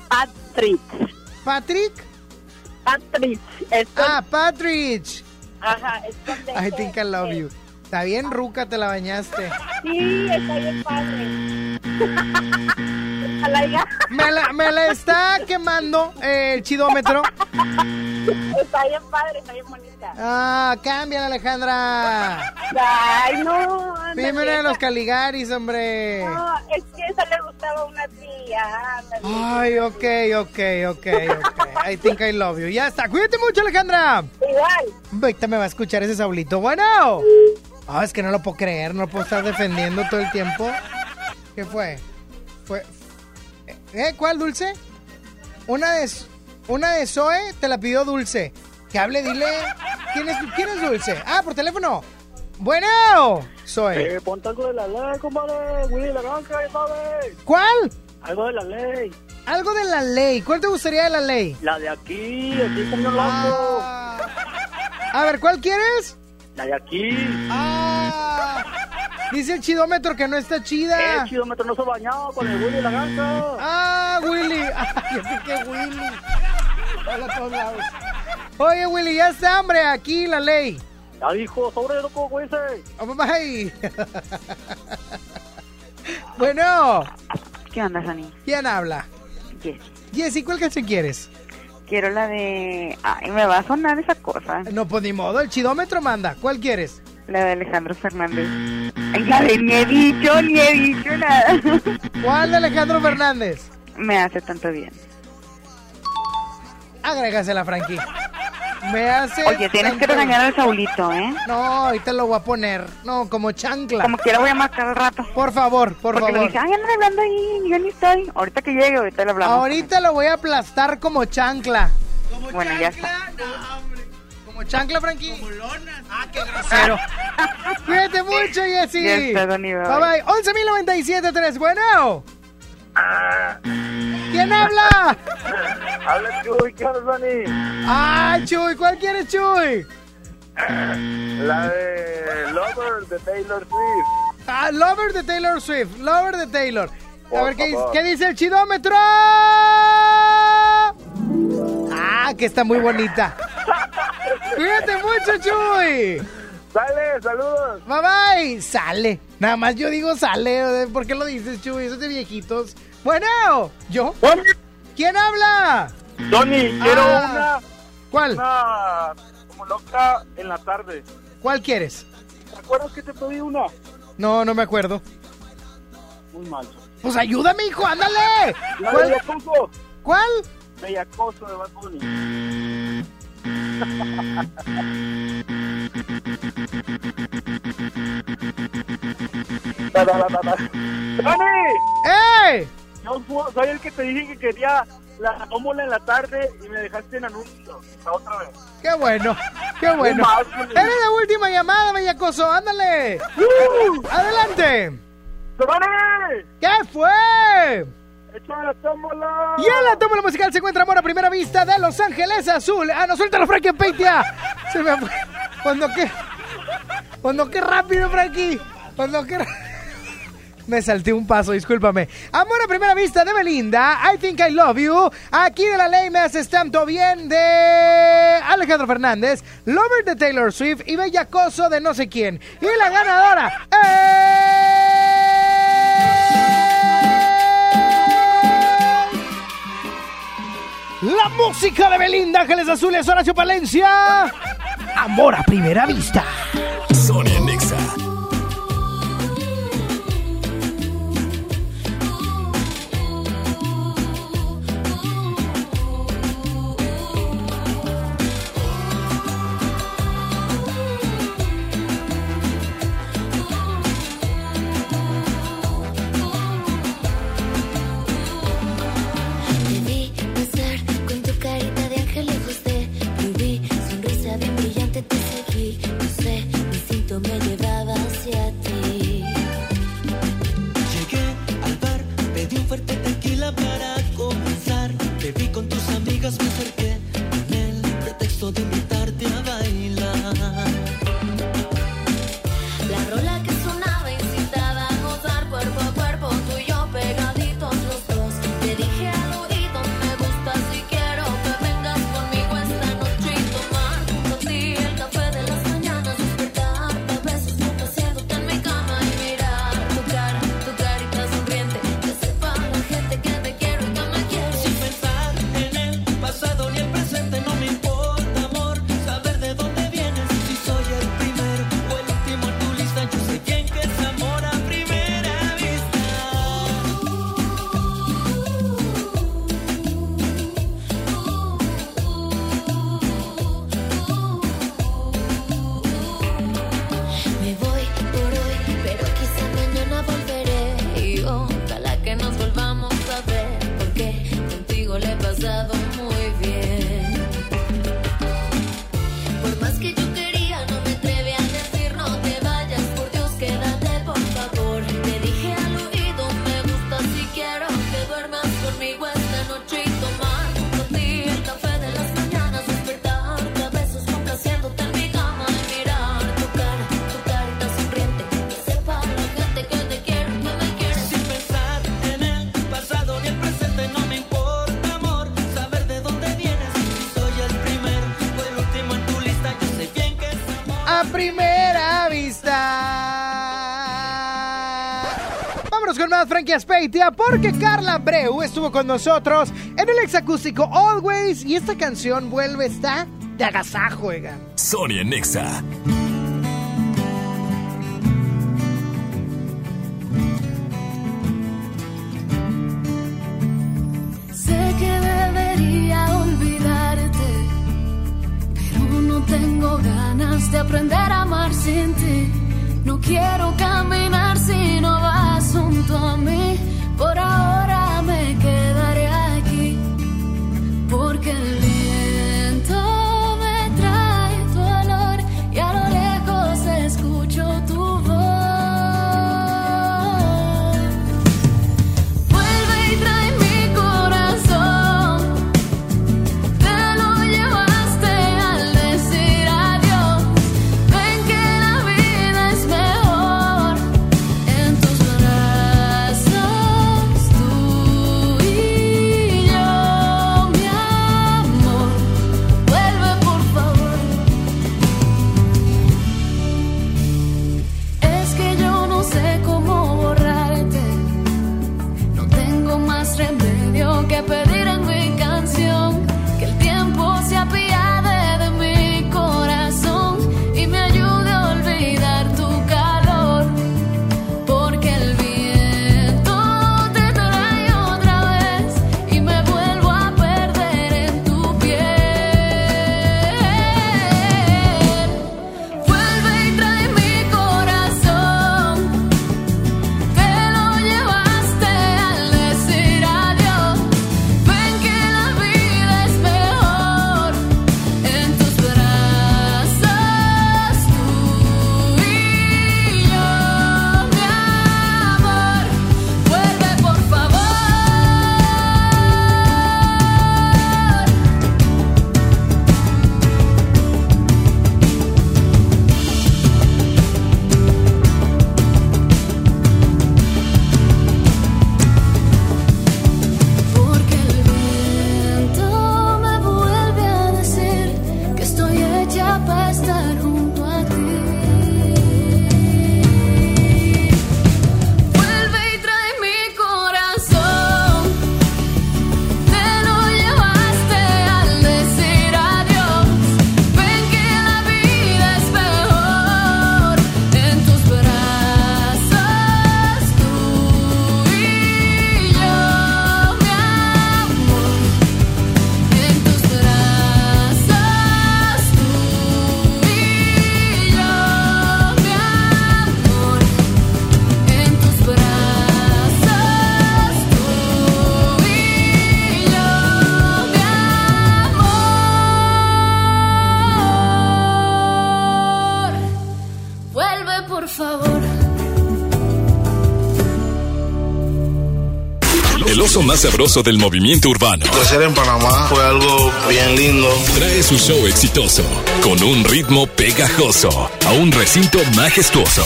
Patrick. ¿Patrick? Patrick. Ah, Patrick. Ajá, es I think I love you. Está bien, Ruca, te la bañaste. Sí, está bien padre. Me la, me la está quemando eh, el chidómetro. Está bien padre, está bien Ah, cámbiala, Alejandra. Ay, no. de los Caligaris, hombre. No, es que esa le gustaba una tía. ándale. Ay, ok, ok, ok, ok. I think I love you. Ya está. Cuídate mucho, Alejandra. Igual. Ahorita me va a escuchar ese Saulito. Bueno. Ah, es que no lo puedo creer. No lo puedo estar defendiendo todo el tiempo. ¿Qué fue? Fue, ¿Eh? ¿Cuál dulce? Una de, una de Zoe te la pidió Dulce. Que hable, dile. ¿Quién es, quién es Dulce? Ah, por teléfono. Bueno, Zoe. Eh, ponte algo de la ley, compadre. Willy la granja, ya sabes. ¿Cuál? Algo de la ley. Algo de la ley. ¿Cuál te gustaría de la ley? La de aquí, aquí como loco. A ver, ¿cuál quieres? La de aquí. Ah. Dice el chidómetro que no está chida. Eh, el chidómetro no se ha bañado con el Willy la granja. Ah, Willy. Ah, yo sé que Willy. Hola a todos lados. Oye, Willy, ya está hambre aquí la ley. Ya dijo, sobre loco, güey. Oh, bye. bueno. ¿Qué onda, Sani? ¿Quién habla? Jessy. Jessy, ¿cuál canción quieres? Quiero la de... Ay, me va a sonar esa cosa. No, pues ni modo, el chidómetro manda. ¿Cuál quieres? La de Alejandro Fernández. Ay, ya de, ni he dicho, ni he dicho nada. ¿Cuál de Alejandro Fernández? Me hace tanto bien. Agrégasela, Frankie. Me hace. Oye, tienes que regañar al Saulito, ¿eh? No, ahorita lo voy a poner. No, como chancla. Como quiera voy a marcar al rato. Por favor, por Porque favor. me dice, ay, andan hablando ahí, yo ni estoy. Ahorita que llegue, ahorita le hablamos. Ahorita lo voy a aplastar como chancla. Bueno, ya está. ¿Como chancla, Frankie? Como lona. Ah, qué grosero. Cuídate mucho, Jessy. Ya está, Donny, bye. Bye bye. 11.097.3. Bueno. ¿Quién habla? Habla Chuy, ¿qué onda, Dani? Ah, Chuy. ¿Cuál quieres, Chuy? La de Lover de Taylor Swift. Ah, Lover de Taylor Swift. Lover de Taylor. A ver, ¿qué. ¿qué dice el chidómetro? Ah, que está muy bonita. Cuídate mucho, Chuy. Sale, saludos. Bye bye. Sale. Nada más yo digo sale. ¿Por qué lo dices, Chuy? Eso es de viejitos. Bueno, ¿yo? ¿Quién habla? Tony, quiero Ah, una. ¿Cuál? Una como loca en la tarde. ¿Cuál quieres? ¿Te acuerdas que te pedí una? No, no me acuerdo. Muy mal. Pues ayúdame, hijo, ándale. La ¿Cuál? de. ¿Cuál? Bellacoso de Bad Bunny. ¡Ey! Yo soy el que te dije que quería la tómbola en la tarde y me dejaste en anuncio. La otra vez. Qué bueno, qué bueno. Qué. Eres la última llamada, Bellacoso, ándale. Adelante. ¡Dani! ¿Qué fue? ¡Échame la tómbola! Y en la tómbola musical se encuentra Amor a primera vista de Los Ángeles Azul. Ah, no, suéltalo, Frankie Peitia. Se me fue. Cuando que. Cuando que rápido, Frankie. Cuando que. Me salté un paso, discúlpame. Amor a primera vista de Belinda, I Think I Love You. Aquí de la ley me haces tanto bien de Alejandro Fernández, Lover de Taylor Swift y Bellacoso de no sé quién. Y la ganadora es... La música de Belinda, Ángeles Azules, Horacio Palencia. Amor a primera vista. Tu carita Frankie Aspeitia porque Carla Breu estuvo con nosotros en el exacústico Always y esta canción vuelve está de agasajo, oiga. Sonia Nexa. Más sabroso del movimiento urbano. Crecer en Panamá fue algo bien lindo. Trae su show exitoso con un ritmo pegajoso a un recinto majestuoso.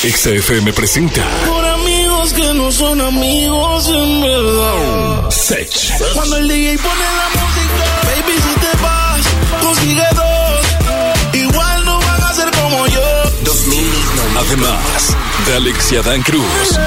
XFM presenta Por amigos que no son amigos en verdad. Sech. Cuando el DJ pone la música, baby, si te vas, consigue dos. Igual no van a ser como yo. Además, de Alex y Adán Cruz.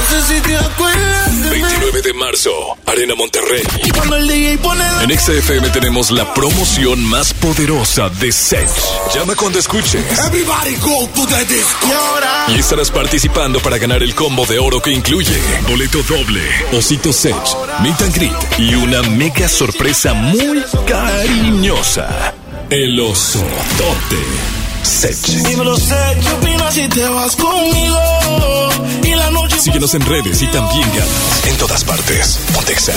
No sé si te acuerdas de mí. 29 de marzo, Arena Monterrey. Y cuando el DJ pone la En XFM tenemos la promoción más poderosa de Sech. Llama cuando escuches. Everybody go to the disco. Y ahora, Y estarás participando para ganar el combo de oro que incluye boleto doble, osito Sech, meet and greet y una mega sorpresa muy cariñosa. El oso tote Sech. dímelo sé, ¿qué opinas si te vas conmigo? Y la noche Síguenos en redes y también ganas en todas partes. Pontexa.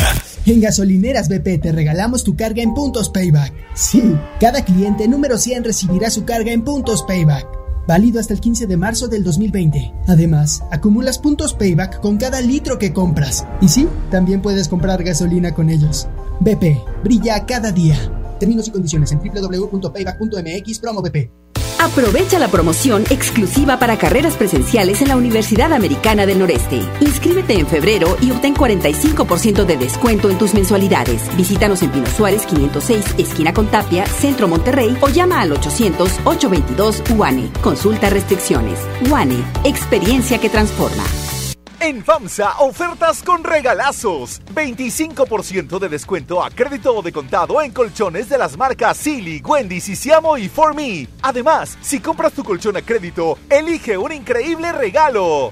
En Gasolineras BP te regalamos tu carga en puntos Payback. Sí, cada cliente número 100 recibirá su carga en puntos Payback. Válido hasta el 15 de marzo del 2020. Además, acumulas puntos Payback con cada litro que compras. Y sí, también puedes comprar gasolina con ellos. BP, brilla cada día. Términos y condiciones en www.payback.mx promo BP. Aprovecha la promoción exclusiva para carreras presenciales en la Universidad Americana del Noreste. Inscríbete en febrero y obtén 45% de descuento en tus mensualidades. Visítanos en Pino Suárez 506, esquina con Tapia, Centro Monterrey o llama al 800-822 UANE. Consulta restricciones. UANE, experiencia que transforma. En FAMSA, ofertas con regalazos. 25% de descuento a crédito o de contado en colchones de las marcas Silly, Wendy, Sisiamo y For Me. Además, si compras tu colchón a crédito, elige un increíble regalo.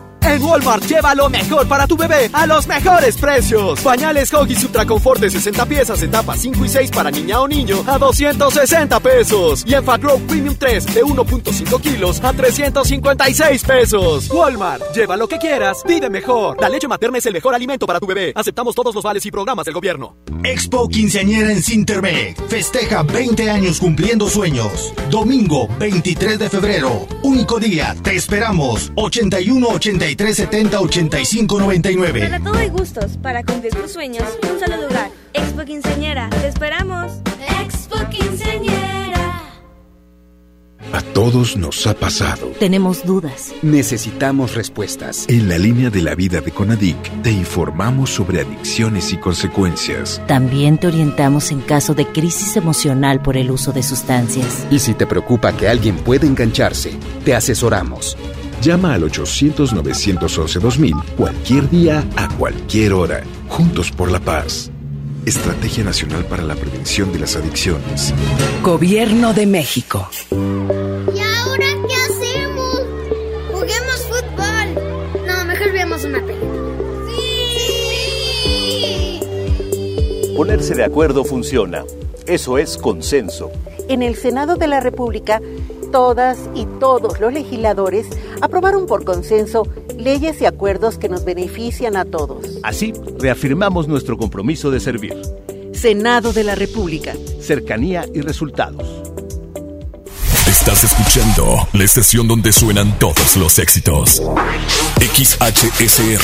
En Walmart lleva lo mejor para tu bebé a los mejores precios. Pañales Huggies Ultra Confort de 60 piezas en tapa 5 y 6 para niña o niño a 260 pesos. Y en Fat Grow Premium 3 de 1.5 kilos a 356 pesos. Walmart, lleva lo que quieras, vive mejor. La leche materna es el mejor alimento para tu bebé. Aceptamos todos los vales y programas del gobierno. Expo Quinceañera en Cintermec. Festeja 20 años cumpliendo sueños. Domingo 23 de febrero. Único día. Te esperamos. 81 83 70 85 99. Para todo hay gustos. Para cumplir tus sueños, un solo lugar. Expo Quinceañera. Te esperamos. Expo Quinceañera. A todos nos ha pasado. Tenemos dudas. Necesitamos respuestas. En la línea de la vida de Conadic te informamos sobre adicciones y consecuencias. También te orientamos en caso de crisis emocional por el uso de sustancias. Y si te preocupa que alguien pueda engancharse, te asesoramos. Llama al 800-911-2000 cualquier día, a cualquier hora. Juntos por la paz. Estrategia Nacional para la Prevención de las Adicciones. Gobierno de México. ¿Y ahora qué hacemos? Juguemos fútbol. No, mejor veamos una película. ¡Sí! Ponerse de acuerdo funciona. Eso es consenso. En el Senado de la República, todas y todos los legisladores aprobaron por consenso leyes y acuerdos que nos benefician a todos. Así, reafirmamos nuestro compromiso de servir. Senado de la República. Cercanía y resultados. Estás escuchando la estación donde suenan todos los éxitos. XHSR.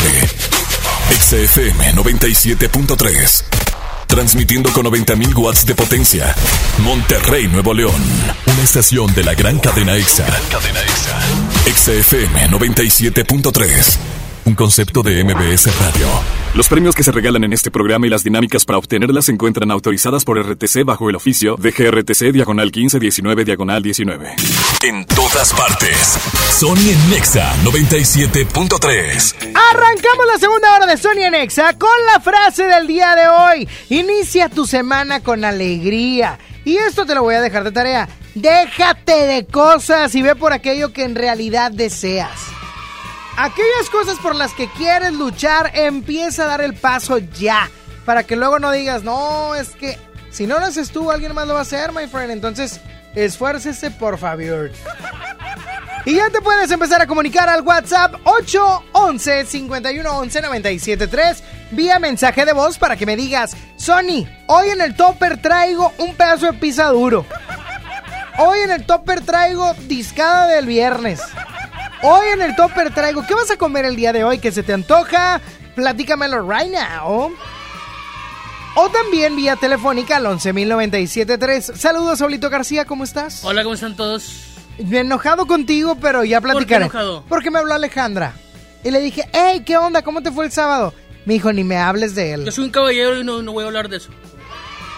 XFM 97.3. Transmitiendo con 90.000 watts de potencia. Monterrey, Nuevo León. Una estación de la gran cadena EXA. cadena EXA. XFM 97.3. Un concepto de MBS Radio. Los premios que se regalan en este programa y las dinámicas para obtenerlas se encuentran autorizadas por RTC bajo el oficio de GRTC Diagonal 1519 Diagonal 19. En todas partes. Sony en Nexa 97.3. Arrancamos la segunda hora de Sony en Exa con la frase del día de hoy. Inicia tu semana con alegría. Y esto te lo voy a dejar de tarea. Déjate de cosas y ve por aquello que en realidad deseas. Aquellas cosas por las que quieres luchar, empieza a dar el paso ya. Para que luego no digas, no, es que si no lo haces tú, alguien más lo va a hacer, my friend. Entonces, esfuércese, por favor. Y ya te puedes empezar a comunicar al WhatsApp 811 511 973 vía mensaje de voz para que me digas, Sony, hoy en el topper traigo un pedazo de pizza duro. Hoy en el topper traigo discada del viernes. Hoy en el topper traigo, ¿qué vas a comer el día de hoy? ¿Qué se te antoja? Platícamelo right now. O también vía telefónica al 11.097.3. Saludos, Saulito García, ¿cómo estás? Hola, ¿cómo están todos? Me he enojado contigo, pero ya ¿Por qué platicaré. enojado? Porque me habló Alejandra. Y le dije, hey, ¿qué onda? ¿Cómo te fue el sábado? Me dijo, ni me hables de él. Yo soy un caballero y no, no voy a hablar de eso.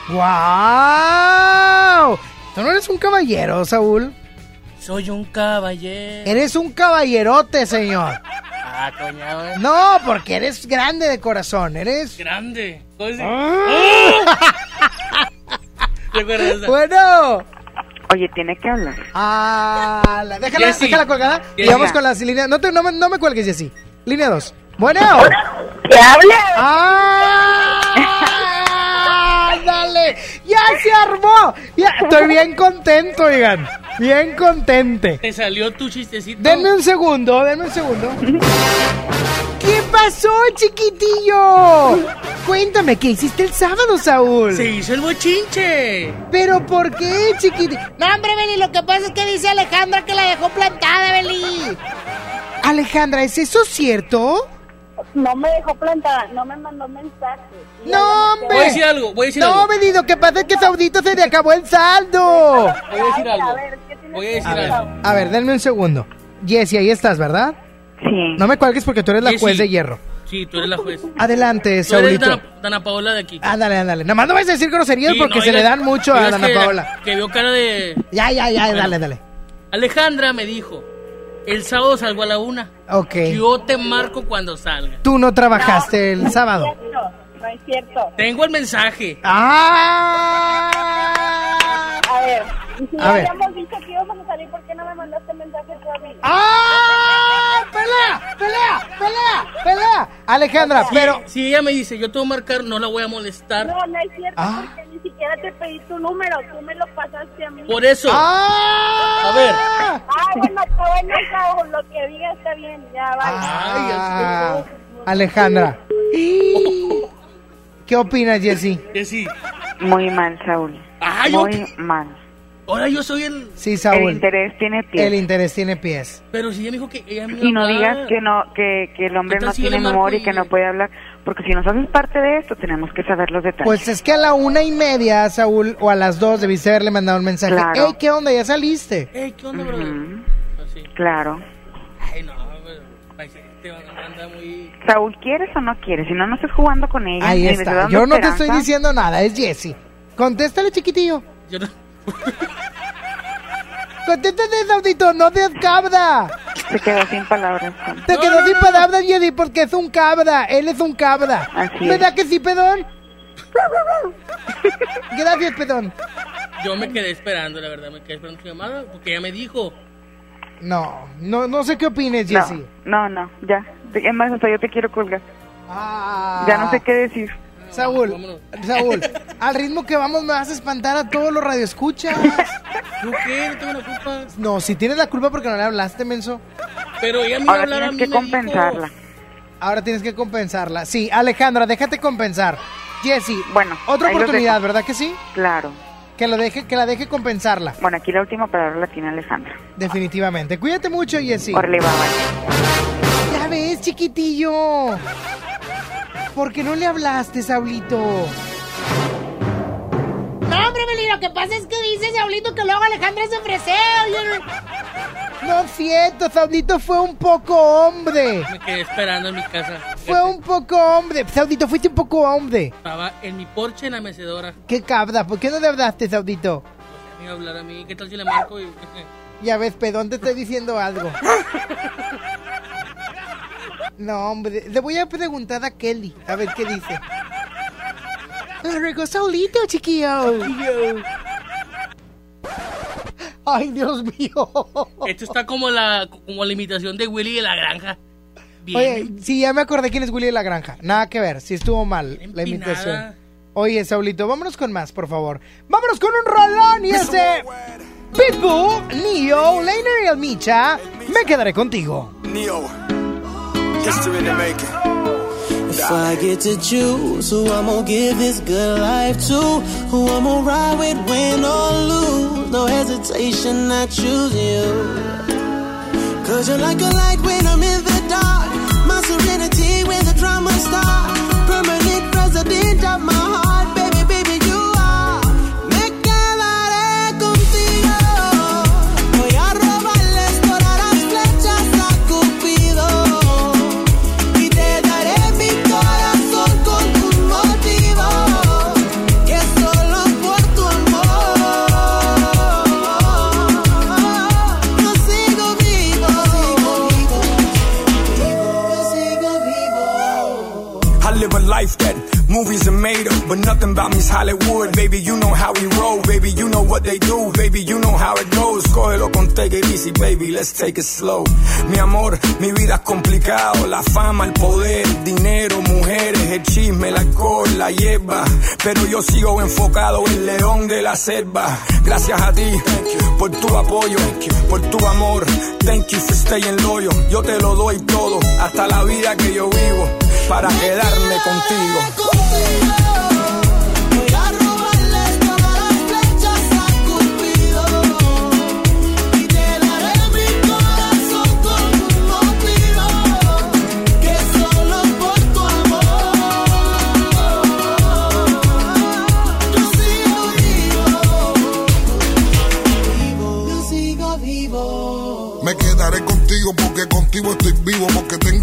¡Wow! Tú no eres un caballero, Saúl. Soy un caballero. Eres un caballerote, señor. Ah, coño, güey. No, porque eres grande de corazón, eres... Grande. ¿Cómo se- Ah. Bueno. Oye, tiene que hablar. Ah, la- déjala, Jessy. déjala colgada. Y vamos con las líneas. No, te, no, me, no me cuelgues, Jessy. Línea 2. Bueno. ¡Que hable! ¡Ah! ¡Ándale! ¡Ya se armó! Ya, estoy bien contento, oigan. Bien contente. Te salió tu chistecito. Denme un segundo, denme un segundo. ¿Qué pasó, chiquitillo? Cuéntame, ¿qué hiciste el sábado, Saúl? Se hizo el bochinche. ¿Pero por qué, chiquitillo? No, hombre, Beli, lo que pasa es que dice Alejandra que la dejó plantada, Beli. Alejandra, ¿es eso cierto? No me dejó plantada, no me mandó mensaje. No, hombre. Voy a decir algo, voy a decir no, algo. Beli, lo que pasa es que Saudito se le acabó el saldo. Voy a decir algo. a ver, ¿qué tienes Voy a decir decir? algo. A ver, denme un segundo. Jessy, ahí estás, ¿verdad? Sí. No me cuelgues porque tú eres la Jessy. juez de hierro. Sí, tú eres la juez. Adelante, Tú eres Saulito. Dana, Dana Paola de aquí. Ándale, ándale. Nada más no vayas a decir groserías Sí, porque no, se le dan mucho a Dana que- Paola. Que vio cara de... Ya, ya, ya, Bueno. dale, dale. Alejandra me dijo, el sábado salgo a la una. Ok. Yo te marco cuando salga. Tú no trabajaste el sábado. No, no es cierto. Tengo el mensaje. ¡Ah! A ver, si A ver. habíamos dicho que íbamos a salir, ¿por qué no me mandaste mensaje tú a mí? ¡Ah! ¡Pelea! ¡Pelea! ¡Pelea! ¡Pelea! Alejandra, Si- pero. Si ella me dice, yo te voy a marcar, no la voy a molestar. No, no es cierto, Ah. porque ni siquiera te pedí tu número, tú me lo pasaste a mí. Por eso. ¡Ah! A ver. Ah, bueno, bueno, Saúl, lo que diga está bien, ya vale. Ah, Alejandra. ¿Qué opinas, Jessy? Sí. Muy mal, Saúl. Ah, yo Muy mal. Ahora yo soy el... Sí, El Saúl. interés tiene pies. El interés tiene pies. Pero si ella me dijo que ella Y no digas que no que, que el hombre ¿Qué tal no si tiene memoria y y- que no puede hablar, porque si nos haces parte de esto tenemos que saber los detalles. Pues es que a la una y media, Saúl, o a las dos debiste haberle mandado un mensaje. Claro. ¡Ey, qué onda! ¿Ya saliste? Ey, ¿qué onda, brother? Ujú. Así. Claro. Ay, no, te muy... Saúl, ¿quieres o no quieres? Si no, no estés jugando con ella. Ahí está. Yo no te estoy diciendo nada, es Jessy. Contéstale, chiquitillo. Yo no... Contéstale, Saudito, no seas cabra. Se quedó sin palabras. Juan. Te No, quedó no, sin no. palabras, Jessy, porque es un cabra. Él es un cabra. Así ¿Verdad que sí, pedón? Gracias, pedón. Yo me quedé esperando, la verdad, me quedé esperando tu llamada, porque ella me dijo. No, no, no sé qué opines, Jessy. No, no, no, ya. Es más, hasta yo te quiero colgar. Ah. Ya no sé qué decir. Saúl, Vámonos. Saúl, al ritmo que vamos me vas a espantar a todos los radioescuchas. ¿Yo qué? No tengo la culpa. No, si tienes la culpa porque no le hablaste, menso. Pero ella me Ahora hablar a tienes mí, que me dijo. compensarla. Ahora tienes que compensarla. Sí, Alejandra, déjate compensar. Jessy, Bueno, otra ahí los oportunidad, dejo. ¿verdad que sí? Claro. Que lo deje, que la deje compensarla. Bueno, aquí la última palabra la tiene Alejandra. Definitivamente. Cuídate mucho, Jessy. Órale, va, bye. Ya ves, chiquitillo. ¿Por qué no le hablaste, Saulito? No, hombre, Beli, lo que pasa es que dice Saulito que luego Alejandra se ofreció. No es cierto, Saulito fue un poco hombre. Me quedé esperando en mi casa. Fue un poco hombre. Saudito, fuiste un poco hombre. Estaba en mi porche en la mecedora. Qué cabra, ¿por qué no le hablaste, Saudito? Me iba a hablar a mí. ¿Qué tal si le marco? Y... Ya ves, pedón, te estoy diciendo algo. No, hombre, le voy a preguntar a Kelly, a ver qué dice. Regó Saulito, chiquillo. Ay, Dios mío. Esto está como la, como la imitación de Willy de la granja. Bien. Oye, sí, ya me acordé quién es Willy de la Granja. Nada que ver, sí estuvo mal la imitación. Oye, Saulito, vámonos con más, por favor. Vámonos con un rolón y ese... Pitbull, Neo, Lainer y el Micha. Me quedaré contigo. Neo, history in the making. If I get to choose who I'm gonna give this good life to, who I'm gonna ride with, win or lose, no hesitation, I choose you. Cause you're like a light when I'm in the dark, my serenity when the drama starts, permanent resident of my heart, Movies are made up, but nothing about me's Hollywood. Baby, you know how we roll. Baby, you know what they do. Baby, you know how it goes. Cógelo con take it easy, baby. Let's take it slow. Mi amor, mi vida es complicado. La fama, el poder, dinero, mujeres, el chisme, el alcohol, la hierba. Pero yo sigo enfocado en león de la selva. Gracias a ti por tu apoyo, por tu amor. Thank you for staying loyal. Yo te lo doy todo, hasta la vida que yo vivo, para quedarme contigo. Voy a robarle todas las flechas a Cupido y te daré mi corazón con un motivo que solo por tu amor yo sigo vivo, yo sigo vivo. Me quedaré contigo porque contigo estoy vivo,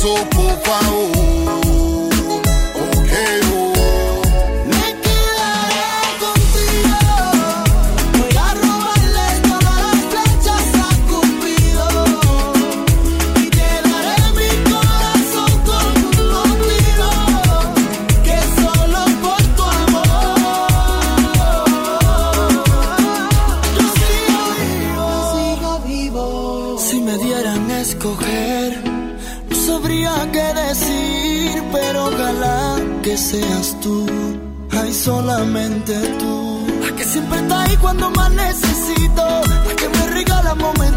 Tus besos, por solamente tú, la que siempre está ahí cuando más necesito, la que me regala momentos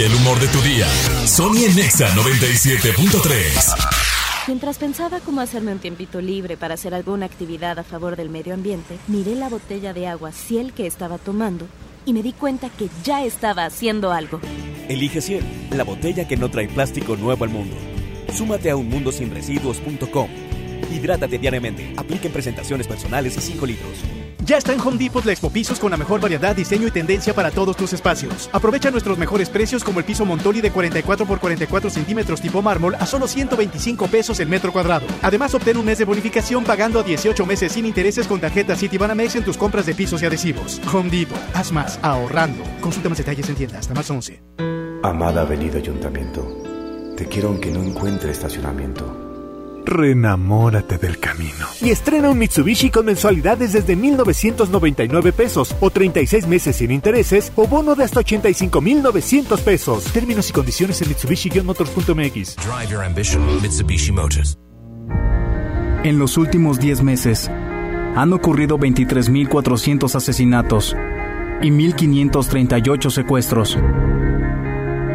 cambia el humor de tu día. Sony en Nexa 97.3. Mientras pensaba cómo hacerme un tiempito libre para hacer alguna actividad a favor del medio ambiente, miré la botella de agua Ciel que estaba tomando y me di cuenta que ya estaba haciendo algo. Elige Ciel, la botella que no trae plástico nuevo al mundo. Súmate a unmundosinresiduos.com. Hidrátate diariamente. Apliquen presentaciones personales y 5 litros. Ya está en Home Depot la Expo Pisos con la mejor variedad, diseño y tendencia para todos tus espacios. Aprovecha nuestros mejores precios como el piso Montoli de 44 por 44 centímetros tipo mármol a solo 125 pesos el metro cuadrado. Además, obtén un mes de bonificación pagando a 18 meses sin intereses con tarjeta Citibanamex en tus compras de pisos y adhesivos. Home Depot, haz más, ahorrando. Consulta más detalles en tienda hasta más 11. Amada Avenida Ayuntamiento, te quiero aunque no encuentre estacionamiento. Renamórate del camino. Y estrena un Mitsubishi con mensualidades desde 1,999 pesos o 36 meses sin intereses o bono de hasta 85,900 pesos. Términos y condiciones en Mitsubishi-motors.mx. Drive your ambition, Mitsubishi Motors. En los últimos 10 meses, han ocurrido 23.400 asesinatos y 1.538 secuestros.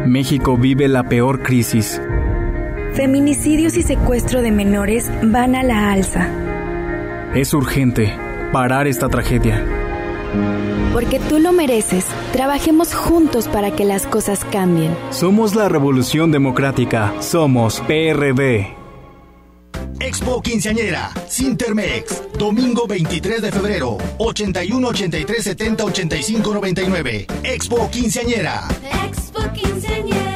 México vive la peor crisis. Feminicidios y secuestro de menores van a la alza. Es urgente parar esta tragedia. Porque tú lo mereces. Trabajemos juntos para que las cosas cambien. Somos la Revolución Democrática. Somos PRD. Expo Quinceañera, Sintermex, domingo 23 de febrero, 81 83 70 85 99. Expo Quinceañera. Expo Quinceañera.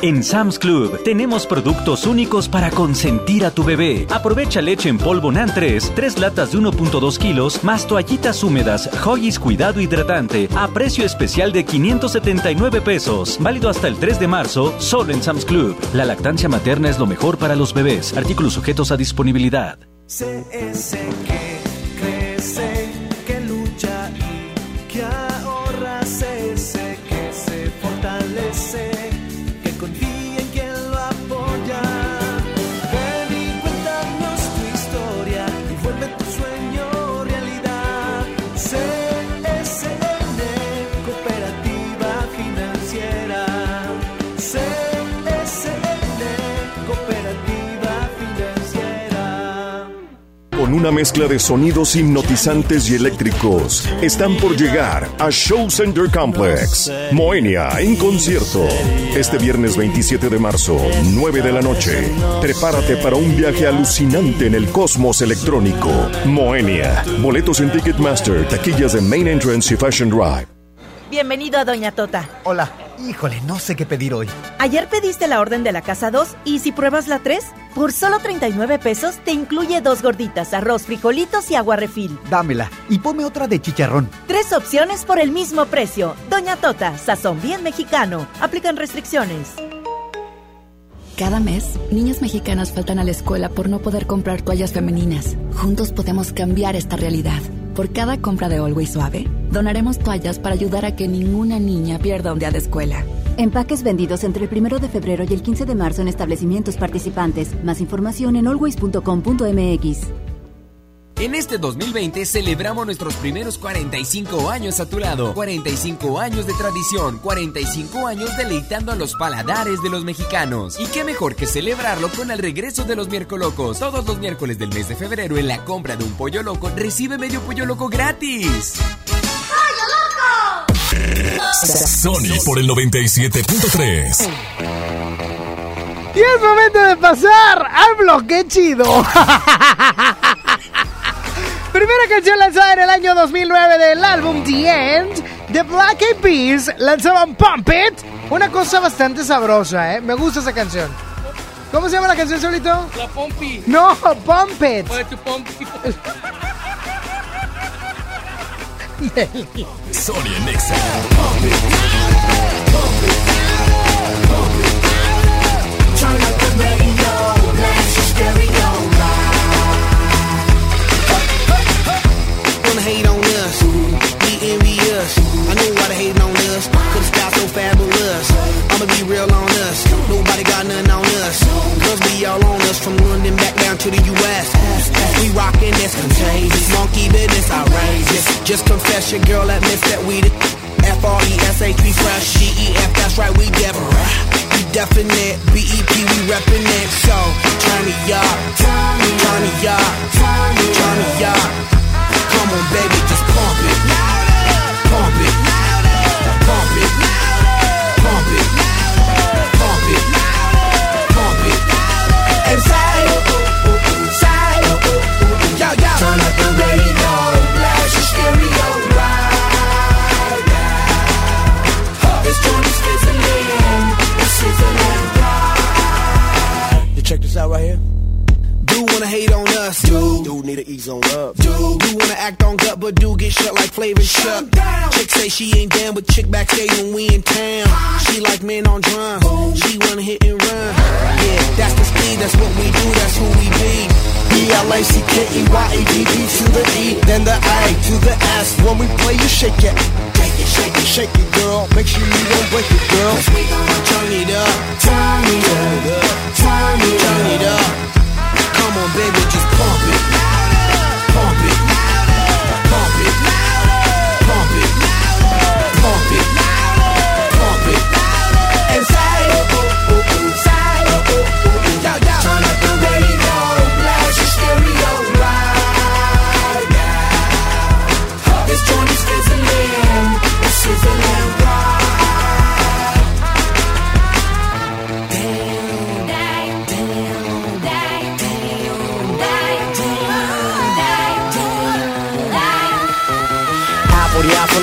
En Sam's Club tenemos productos únicos para consentir a tu bebé. Aprovecha leche en polvo NAN 3, 3 latas de 1.2 kilos, más toallitas húmedas, Hoggies Cuidado Hidratante, a precio especial de 579 pesos. Válido hasta el 3 de marzo, solo en Sam's Club. La lactancia materna es lo mejor para los bebés. Artículos sujetos a disponibilidad. CS que crece, Con una mezcla de sonidos hipnotizantes y eléctricos, están por llegar a Show Center Complex. Moenia en concierto. Este viernes 27 de marzo, 9 de la noche. Prepárate para un viaje alucinante en el cosmos electrónico. Moenia. Boletos en Ticketmaster, taquillas de Main Entrance y Fashion Drive. Bienvenido a Doña Tota. Hola. Híjole, no sé qué pedir hoy. Ayer pediste la orden de la casa 2 y si pruebas la 3, por solo 39 pesos te incluye dos gorditas, arroz, frijolitos y agua refil. Dámela y ponme otra de chicharrón. Tres opciones por el mismo precio. Doña Tota, sazón bien mexicano. Aplican restricciones. Cada mes, niñas mexicanas faltan a la escuela por no poder comprar toallas femeninas. Juntos podemos cambiar esta realidad. Por cada compra de Always Suave, donaremos toallas para ayudar a que ninguna niña pierda un día de escuela. Empaques vendidos entre el 1 de febrero y el 15 de marzo en establecimientos participantes. Más información en always.com.mx. En este 2020 celebramos nuestros primeros 45 años a tu lado. 45 años de tradición, 45 años deleitando a los paladares de los mexicanos. Y qué mejor que celebrarlo con el regreso de los miércolocos. Todos los miércoles del mes de febrero en la compra de un pollo loco recibe medio pollo loco gratis. Sony por el 97.3. Y es momento de pasar al bloque chido. Primera canción lanzada en el año 2009 del álbum The End, The Black Eyed Peas lanzaban Pump It, una cosa bastante sabrosa, ¿eh? Me gusta esa canción. ¿Cómo se llama la canción, solito? La Pompi. No, Pump It. Oye, tu Pompi. Sony en Nexa. Turn up the radio, blast your stereo envious. I know why they hating on us, cause the sky's so fabulous. I'ma be real on us, nobody got nothing on us. Cause we all on us from London back down to the US. We rockin' this contagious, monkey business outrageous. Just confess your girl admits that we the F-R-E-S-H, we fresh, G-E-F, that's right, we Deborah. We definite, B-E-P, we reppin' it. So, turn me up, turn me up, turn me up. Come on, baby, just pump it. Pump it. Pump it. Pump it. Pump it. Turn up the blast stereo. This joint is sizzling, it's sizzling. You check this out right here. Do wanna hate on us, dude. Do need to ease on up, dude. Do wanna act on gut, but do get shut like flavor shut. Down. Chick say she ain't down, but chick backstage when we in town. She like men on drums. She wanna hit and run. Yeah, that's the speed, that's what we do, that's who we be. B-L-A-C-K-E-Y-A-D-D to the E, then the A to the S. When we play, you shake it. Shake it, shake it, shake it, girl. Make sure you don't break it, girl. Cause we gonna turn it up. Turn it up. Turn it up. Turn it up. Come on, baby, just pump it.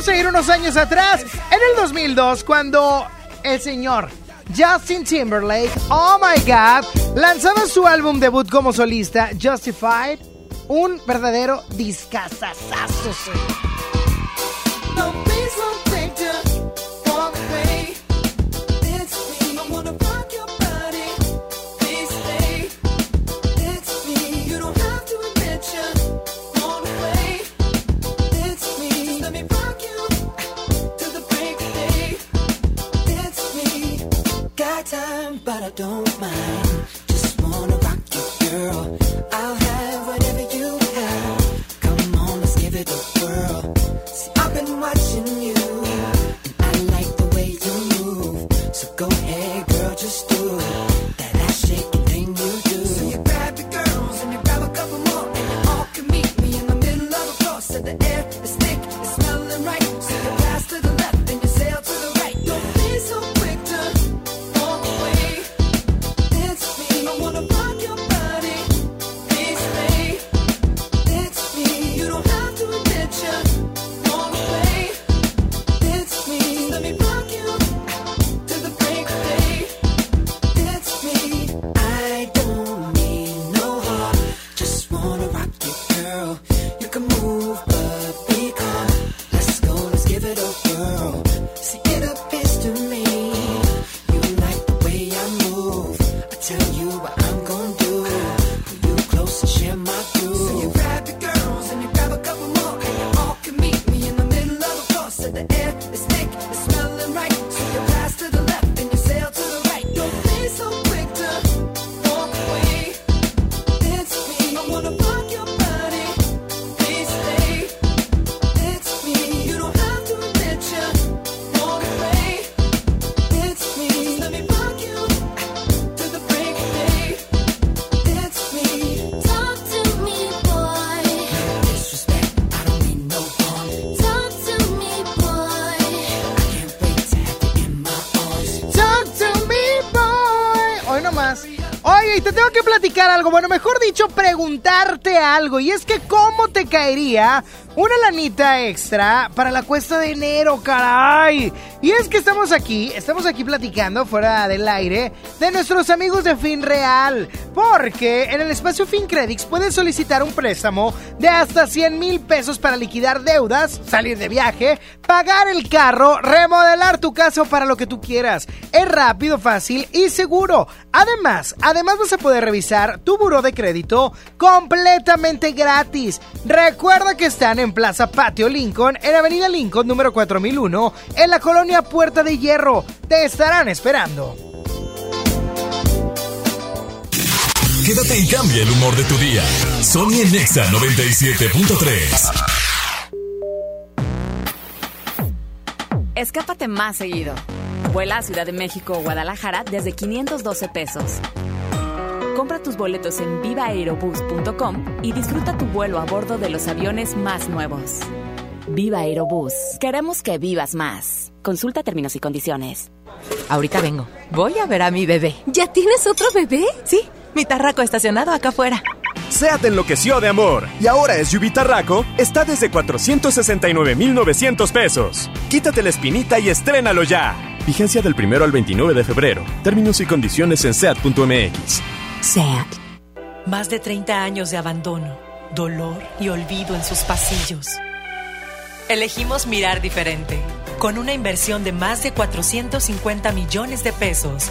vamos a ir unos años atrás, en el 2002, cuando el señor Justin Timberlake, oh my god, lanzaba su álbum debut como solista, Justified, un verdadero discazazazo. Dicho, preguntarte algo. Y es que, ¿cómo te caería una lanita extra para la cuesta de enero, caray? Y es que estamos aquí, estamos aquí platicando fuera del aire de nuestros amigos de Fin Real. Porque en el espacio FinCredits puedes solicitar un préstamo de hasta 100 mil pesos para liquidar deudas, salir de viaje, pagar el carro, remodelar tu casa o para lo que tú quieras. Es rápido, fácil y seguro. Además, además vas a poder revisar tu buró de crédito completamente gratis. Recuerda que están en Plaza Patio Lincoln, en Avenida Lincoln número 4001, en la colonia Puerta de Hierro. Te estarán esperando. Quédate y cambia el humor de tu día. Sony en Nexa 97.3. Escápate más seguido. Vuela a Ciudad de México o Guadalajara desde 512 pesos. Compra tus boletos en vivaaerobus.com y disfruta tu vuelo a bordo de los aviones más nuevos. Viva Aerobús. Queremos que vivas más. Consulta términos y condiciones. Ahorita vengo. Voy a ver a mi bebé. ¿Ya tienes otro bebé? Sí, mi tarraco estacionado acá afuera. SEAT enloqueció de amor y ahora SUV Tarraco está desde 469,900 pesos. Quítate la espinita y estrénalo ya. Vigencia del primero al 29 de febrero. Términos y condiciones en SEAT.mx. SEAT. Más de 30 años de abandono, dolor y olvido en sus pasillos. Elegimos mirar diferente. Con una inversión de más de 450 millones de pesos,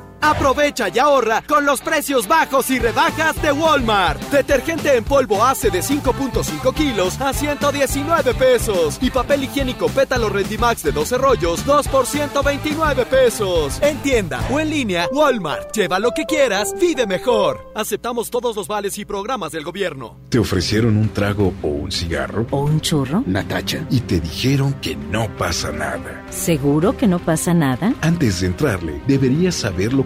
Aprovecha y ahorra con los precios bajos y rebajas de Walmart. Detergente en polvo ACE de 5.5 kilos a 119 pesos. Y papel higiénico pétalo Rendimax de 12 rollos, 2 por 129 pesos. En tienda o en línea, Walmart. Lleva lo que quieras, vive mejor. Aceptamos todos los vales y programas del gobierno. ¿Te ofrecieron un trago o un cigarro? ¿O un churro? Natacha. Y te dijeron que no pasa nada. ¿Seguro que no pasa nada? Antes de entrarle, deberías saber lo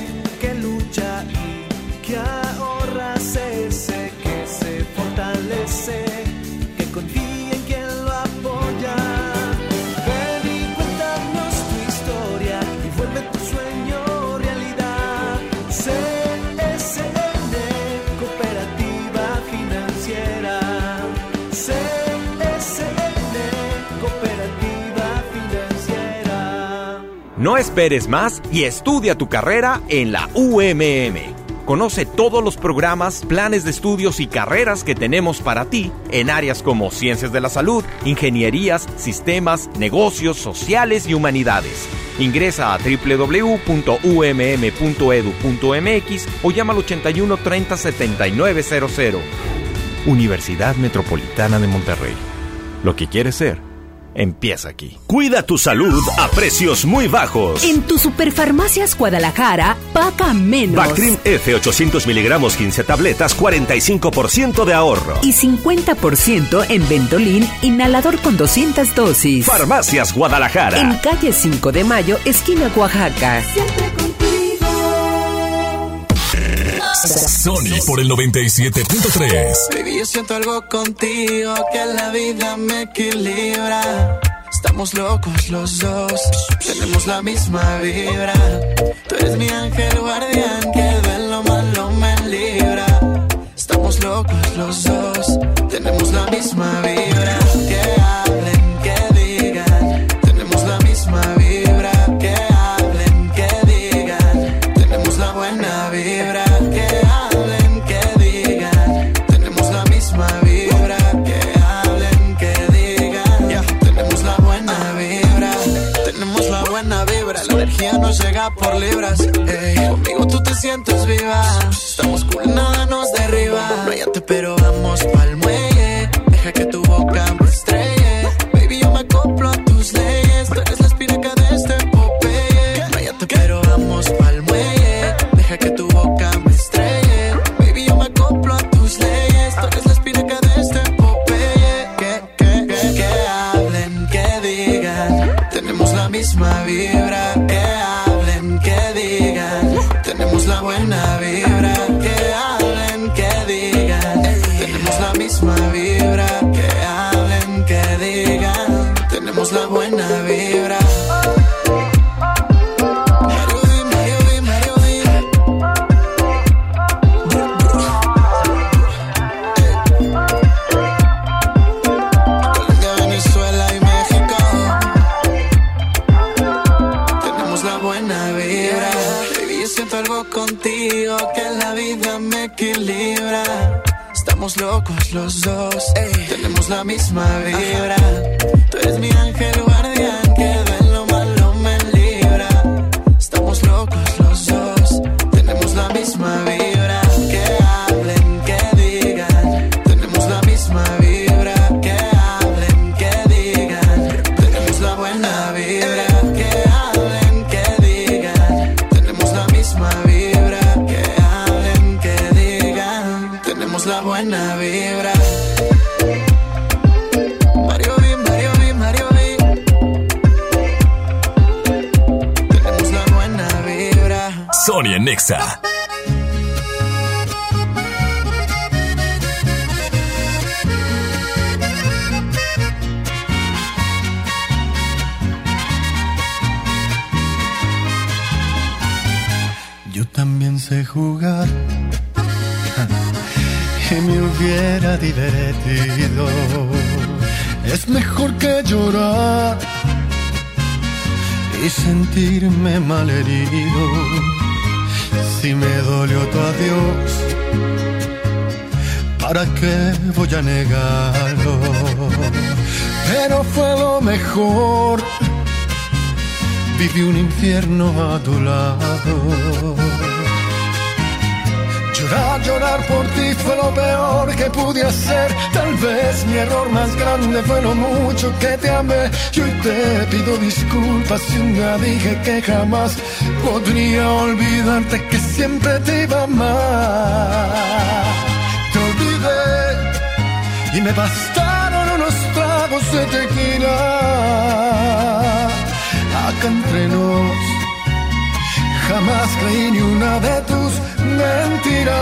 No esperes más y estudia tu carrera en la UMM. Conoce todos los programas, planes de estudios y carreras que tenemos para ti en áreas como ciencias de la salud, ingenierías, sistemas, negocios, sociales y humanidades. Ingresa a www.umm.edu.mx o llama al 81 30 7900. Universidad Metropolitana de Monterrey. Lo que quieres ser, empieza aquí. Cuida tu salud a precios muy bajos. En tu Superfarmacias Guadalajara, paga menos. Bactrim F 800 miligramos 15 tabletas, 45% de ahorro. Y 50% en Ventolin, inhalador con 200 dosis. Farmacias Guadalajara. En calle 5 de Mayo, esquina Oaxaca. Sony por el 97.3. Baby, yo siento algo contigo que la vida me equilibra. Estamos locos los dos, tenemos la misma vibra. Tú eres mi ángel guardián que de lo malo me libra. Estamos locos los dos, tenemos la misma vibra. Por libras. ey. Conmigo tú te sientes viva. Estamos cool, nada nos derriba. No pero error más grande fue lo mucho que te amé. Y hoy te pido disculpas si un dije que jamás podría olvidarte que siempre te iba a amar. Te olvidé y me bastaron unos tragos de tequila. Acá entre nos jamás creí ni una de tus mentiras.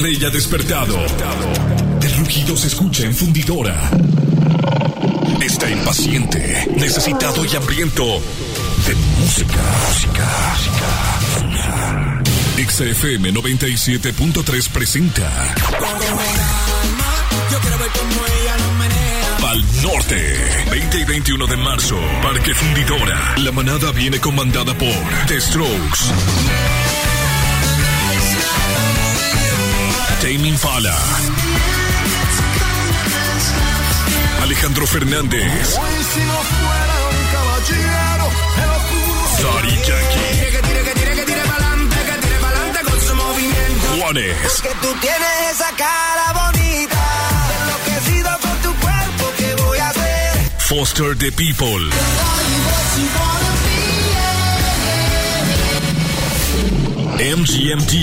Rey ha despertado. El rugido se escucha en fundidora. Está impaciente, necesitado y hambriento de música. Música. XFM 97.3 presenta. Pal Norte. 20 y 21 de marzo. Parque Fundidora. La manada viene comandada por The Strokes. Que tire pa'lante con su movimiento. Juanes. Que tú tienes esa cara bonita. Enloquecido con tu cuerpo, ¿qué voy a hacer? Foster the People. MGMT,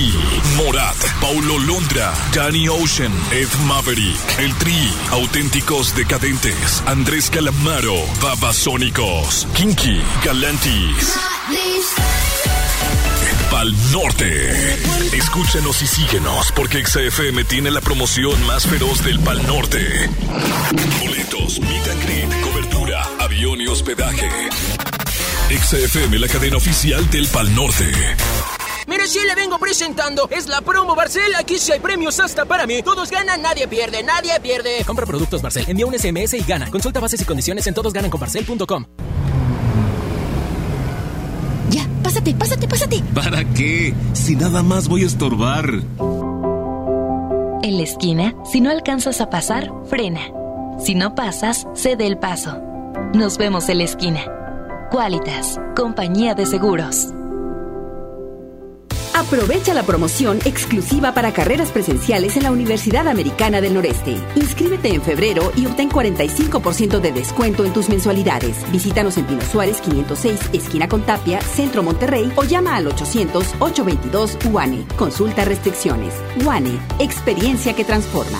Morat, Paulo Londra, Danny Ocean, Ed Maverick, El Tri, Auténticos Decadentes, Andrés Calamaro, Babasónicos, Kinky, Galantis. Pal Norte. Escúchanos y síguenos porque XFM tiene la promoción más feroz del Pal Norte. Boletos, meet and cobertura, avión y hospedaje. XFM, la cadena oficial del Pal Norte. Si le vengo presentando, es la promo Barcel. Aquí sí hay premios hasta para mí. Todos ganan, nadie pierde, nadie pierde. Compra productos Barcel, envía un SMS y gana. Consulta bases y condiciones en todosgananconbarcel.com. Ya, pásate, pásate, pásate. ¿Para qué? Si nada más voy a estorbar. En la esquina, si no alcanzas a pasar, frena. Si no pasas, cede el paso. Nos vemos en la esquina. Qualitas, compañía de seguros. Aprovecha la promoción exclusiva para carreras presenciales en la Universidad Americana del Noreste. Inscríbete en febrero y obtén 45% de descuento en tus mensualidades. Visítanos en Pino Suárez 506, esquina con Tapia, Centro Monterrey o llama al 800-822 UANE. Consulta restricciones. UANE, experiencia que transforma.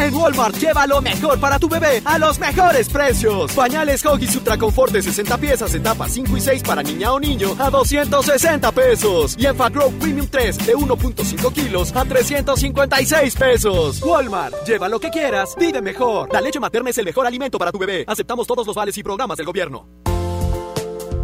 En Walmart lleva lo mejor para tu bebé a los mejores precios. Pañales Huggies Ultra Confort de 60 piezas, etapas 5 y 6 para niña o niño a 260 pesos. Y en Grow Premium 3 de 1.5 kilos a 356 pesos. Walmart, lleva lo que quieras, vive mejor. La leche materna es el mejor alimento para tu bebé. Aceptamos todos los vales y programas del gobierno.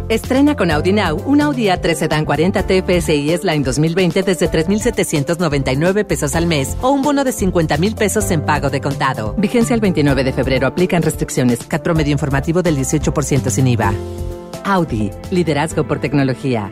Estrena con Audi Now un Audi A3 Sedan 40 TFSI S-Line 2020 desde 3,799 pesos al mes o un bono de 50 mil pesos en pago de contado. Vigencia el 29 de febrero. Aplican restricciones. CAT promedio informativo del 18% sin IVA. Audi. Liderazgo por tecnología.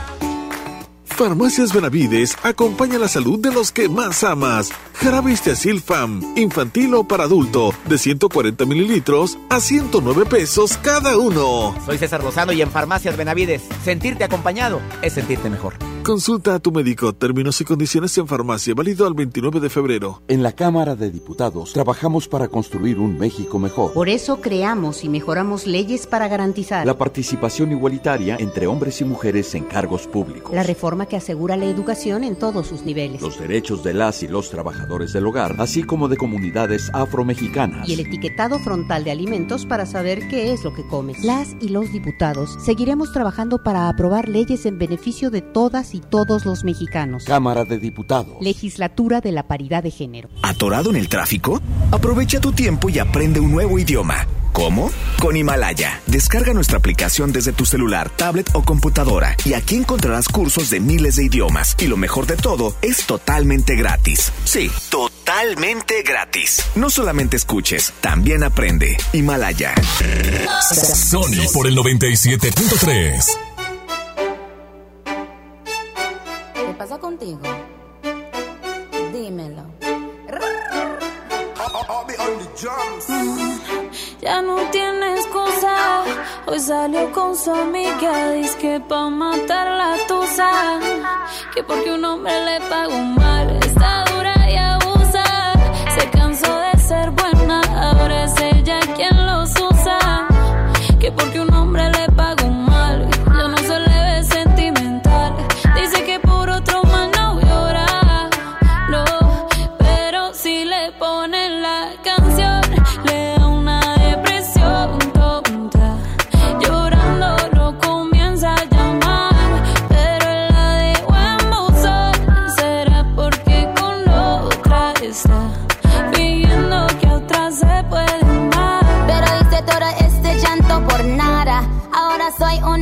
Farmacias Benavides acompaña la salud de los que más amas. Jarabe Fam, infantil o para adulto, de 140 mililitros a 109 pesos cada uno. Soy César Lozano y en Farmacias Benavides, sentirte acompañado es sentirte mejor. Consulta a tu médico. Términos y condiciones en farmacia. Válido al 29 de febrero. En la Cámara de Diputados trabajamos para construir un México mejor. Por eso creamos y mejoramos leyes para garantizar la participación igualitaria entre hombres y mujeres en cargos públicos. La reforma que asegura la educación en todos sus niveles. Los derechos de las y los trabajadores del hogar, así como de comunidades afromexicanas. Y el etiquetado frontal de alimentos para saber qué es lo que comes. Las y los diputados seguiremos trabajando para aprobar leyes en beneficio de todas y todos los mexicanos. Cámara de Diputados. Legislatura de la Paridad de Género. ¿Atorado en el tráfico? Aprovecha tu tiempo y aprende un nuevo idioma. ¿Cómo? Con Himalaya. Descarga nuestra aplicación desde tu celular, tablet o computadora y aquí encontrarás cursos de miles de idiomas. Y lo mejor de todo, es totalmente gratis. Sí, totalmente gratis. No solamente escuches, también aprende. Himalaya. Sony por el 97.3. pasa contigo? Dímelo. Ya no tienes excusa. Hoy salió con su amiga. Dice que pa' matar la tusa. Que porque un hombre le pagó mal. Está dura y abusa. Se cansó de ser buena.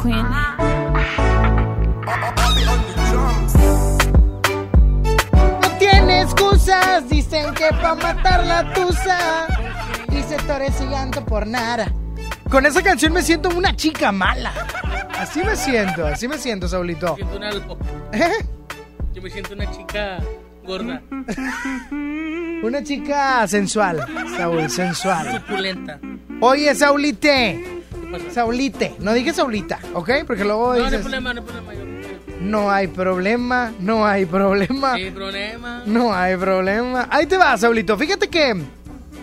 Queen. No tiene excusas, dicen que pa' matar la tusa. Dice Torres y llanto por nada. Con esa canción me siento una chica mala. Así me siento, así me siento, Saulito. siento una. ¿Eh? Yo me siento una chica gorda. Una chica sensual, Saúl, sensual. Suculenta. Oye, Saulite. Saulite, no dije Saulita, ¿ok? Porque luego No, no hay dices... problema, no hay problema. yo- No hay problema, no hay problema. Sí, problema. No hay problema. Ahí te va, Saulito. Fíjate que.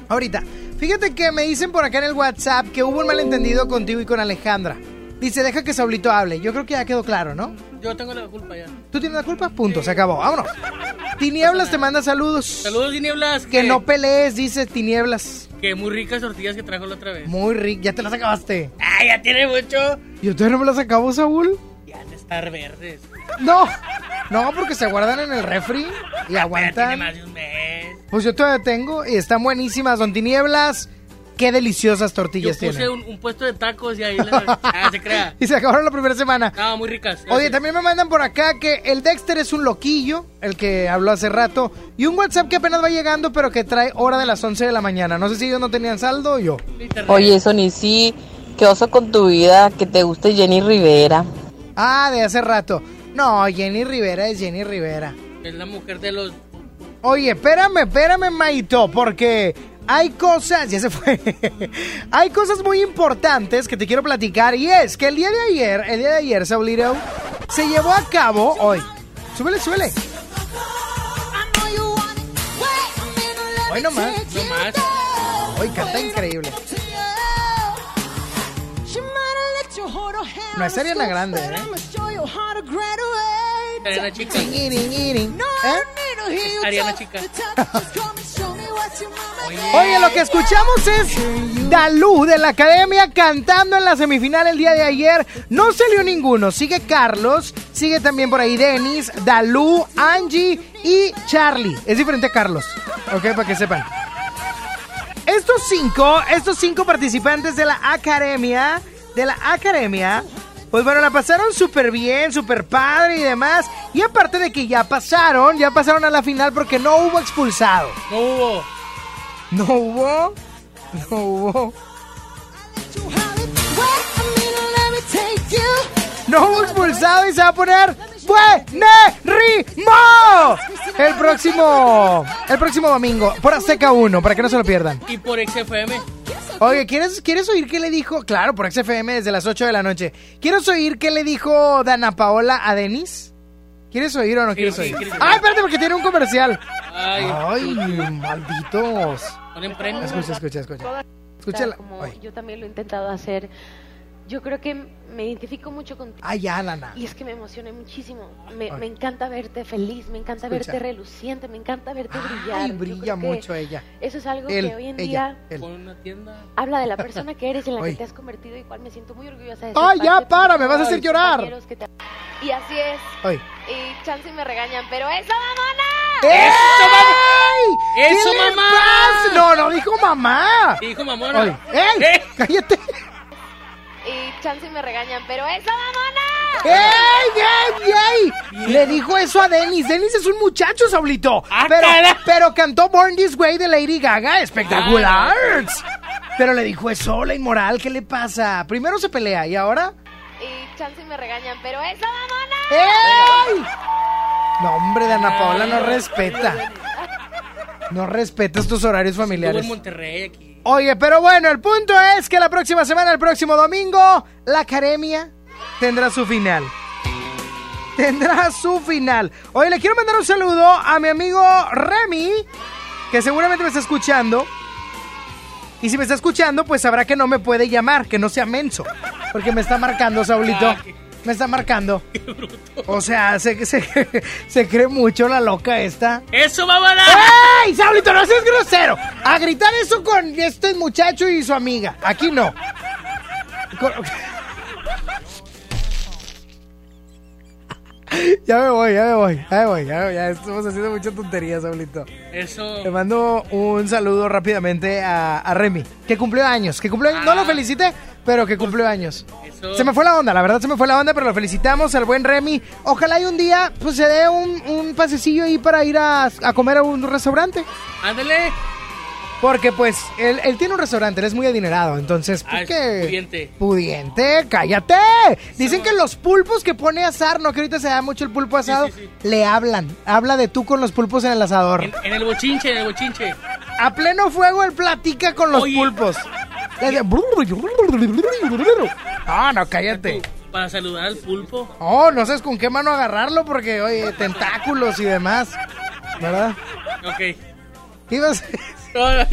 Ahorita. Fíjate que me dicen por acá en el WhatsApp que hubo un malentendido contigo y con Alejandra. Dice, deja que Saulito hable. Yo creo que ya quedó claro, ¿no? Yo tengo la culpa ya. ¿Tú tienes la culpa? Punto, se acabó. Vámonos. Tinieblas te manda saludos. Saludos, Tinieblas. Que no pelees, dice Tinieblas. Que muy ricas tortillas que trajo la otra vez. Muy rico. Ya te las acabaste. ¡Ay, ya tiene mucho! Yo todavía no me las acabo, Saúl. Ya de estar verdes. No. No, porque se guardan en el refri y Ya tiene aguantan. más de un mes. Pues yo todavía tengo y están buenísimas. Don Tinieblas, qué deliciosas Yo tortillas puse tienen. un, un puesto de tacos y ahí la... Ah, se crea. Y se acabaron la primera semana. No, muy ricas. Oye, también me mandan por acá que el Dexter es un loquillo, el que habló hace rato, y un WhatsApp que apenas va llegando, pero que trae hora de las 11 de la mañana. No sé si ellos no tenían saldo o yo. Oye, Sony, sí, qué oso con tu vida, que te guste Jenny Rivera. Ah, de hace rato. No, Jenny Rivera es Jenny Rivera. Es la mujer de los... Oye, espérame, espérame, Maito, porque hay cosas, ya se fue, hay cosas muy importantes que te quiero platicar y es que el día de ayer, el día de ayer, Saulito, se llevó a cabo hoy. Súbele, súbele. Hoy. No más. Hoy canta increíble. No es Ariana Grande, ¿eh? Ariana Chica. ¿Eh? Ariana Chica. Oye, lo que escuchamos es Dalú de la Academia cantando en la semifinal el día de ayer. No salió ninguno. Sigue Carlos, sigue también por ahí Denis, Dalú, Angie y Charlie. Es diferente a Carlos. Ok, para que sepan. Estos cinco, estos cinco participantes de la Academia, de la Academia, pues bueno, la pasaron súper bien, súper padre y demás. Y aparte de que ya pasaron, ya pasaron a la final porque no hubo expulsado. No hubo. No hubo. No hubo. No hubo expulsado y se va a poner Buenerimo el próximo el próximo domingo por Azteca 1 para que no se lo pierdan. Y por XFM. Oye, ¿quieres, ¿quieres oír qué le dijo? Claro, por XFM desde las 8 de la noche. ¿Quieres oír qué le dijo Dana Paola a Denis? ¿Quieres oír o no quieres sí, oír? quiero- Ay, espérate porque tiene un comercial. Ay. Ay, malditos. Escucha, escucha, escucha. Escúchala. Como Ay. yo también lo he intentado hacer. Yo creo que me identifico mucho contigo. Ay, ya, Lana. Y es que me emocioné muchísimo. Me, me encanta verte feliz, me encanta Escucha. verte reluciente, me encanta verte brillar. Ay, brilla mucho ella. Eso es algo Él, que hoy en ella, día él. Habla de la persona que eres y en la que te has convertido y cual me siento muy orgullosa de ser Ay, ya, para, me vas a hacer llorar. te- Y así es. Ay. Y chance me regañan, pero ¡eso, mamona! ¡Eso, ¿Qué le mamá! No, no dijo mamá. Dijo mamona. ¡Ey! ¡Eh! ¡Cállate! Y chance me regañan, pero ¡eso, mamona! ¡Ey, ey, ey! Le dijo eso a Denis. Denis es un muchacho, Saulito. Ah, pero, cara. pero cantó Born This Way de Lady Gaga. Espectacular. Pero le dijo eso, la inmoral. ¿Qué le pasa? Primero se pelea y ahora. Y chance me regañan, pero ¡eso, mamona! ¡Ey! No, hombre, Dana Paola no respeta. No respeta estos horarios Estuvo familiares. en Monterrey aquí. Oye, pero bueno, el punto es que la próxima semana, el próximo domingo, la academia tendrá su final. Tendrá su final. Oye, le quiero mandar un saludo a mi amigo Remy, que seguramente me está escuchando. Y si me está escuchando, pues sabrá que no me puede llamar, que no sea menso. Porque me está marcando, Saulito. Qué- Me está marcando. O sea, se, se, se cree mucho la loca esta. ¡Eso, mamona! ¡Ey! Saulito, no seas grosero. A gritar eso con este muchacho y su amiga. Aquí no. Con- Ya me voy, ya me voy, ya me voy, ya, ya estamos haciendo mucha tontería, Saulito. Eso. Le mando un saludo rápidamente a, a Remy, que cumplió años, que cumplió años. No lo felicité, pero que cumplió años. Eso. Se me fue la onda, la verdad se me fue la onda, pero lo felicitamos al buen Remy. Ojalá y un día pues se dé un, un pasecillo ahí para ir a, a comer a un restaurante. Ándale. Porque pues él, él tiene un restaurante, él es muy adinerado, entonces ¿por qué? pudiente. Pudiente, cállate. Dicen que los pulpos que pone asar, no que ahorita se da mucho el pulpo asado, le hablan. Habla de tú con los pulpos en el asador. En, en el bochinche, en el bochinche. A pleno fuego él platica con los Oye. pulpos. Ah, no, cállate. Para saludar al pulpo. Oh, no sabes con qué mano agarrarlo porque, oye, tentáculos y demás. ¿Verdad? Ok. Ibas... No, no.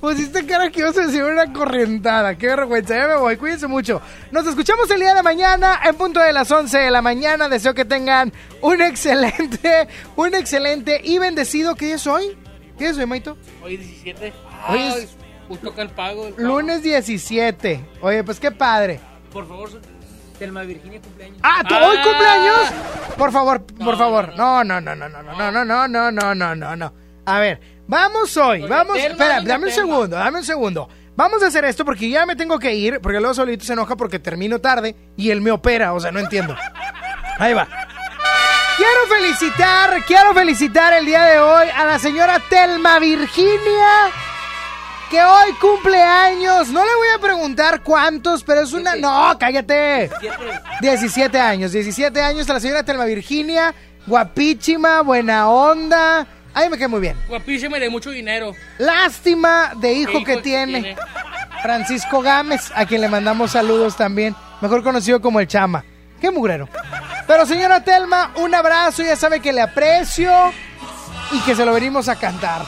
Pusiste cara que ibas a decir una corrientada. Qué vergüenza. Ya me voy. Cuídense mucho. Nos escuchamos el día de mañana en punto de las 11 de la mañana. Deseo que tengan un excelente, un excelente y bendecido. ¿Qué es hoy? ¿Qué es hoy, Maito? Hoy 17. Hoy es- pues toca el pago. el pago. Lunes 17. Oye, pues qué padre. Por favor, Telma Virginia cumpleaños. Ah, ¿tú hoy cumpleaños? Por favor, por favor. No, no, no, no, no, no, no, no, no, no, no, no, no. A ver, vamos hoy, vamos. Telma, Espera, dame un segundo, dame un segundo. Vamos a hacer esto porque ya me tengo que ir, porque luego solito se enoja porque termino tarde y él me opera, o sea, no entiendo. Ahí va. Quiero felicitar, quiero felicitar el día de hoy a la señora Telma Virginia, que hoy cumple años. No le voy a preguntar cuántos, pero es una... No, cállate. 17 años, 17 años a la señora Telma Virginia, guapísima, buena onda. Ahí me quedé muy bien. Guapísima y de mucho dinero. Lástima de hijo, ¿Qué hijo que que tiene. tiene? Francisco Gámez, a quien le mandamos saludos también, mejor conocido como el Chama. Qué mugrero. Pero señora Telma, un abrazo, ya sabe que le aprecio y que se lo venimos a cantar.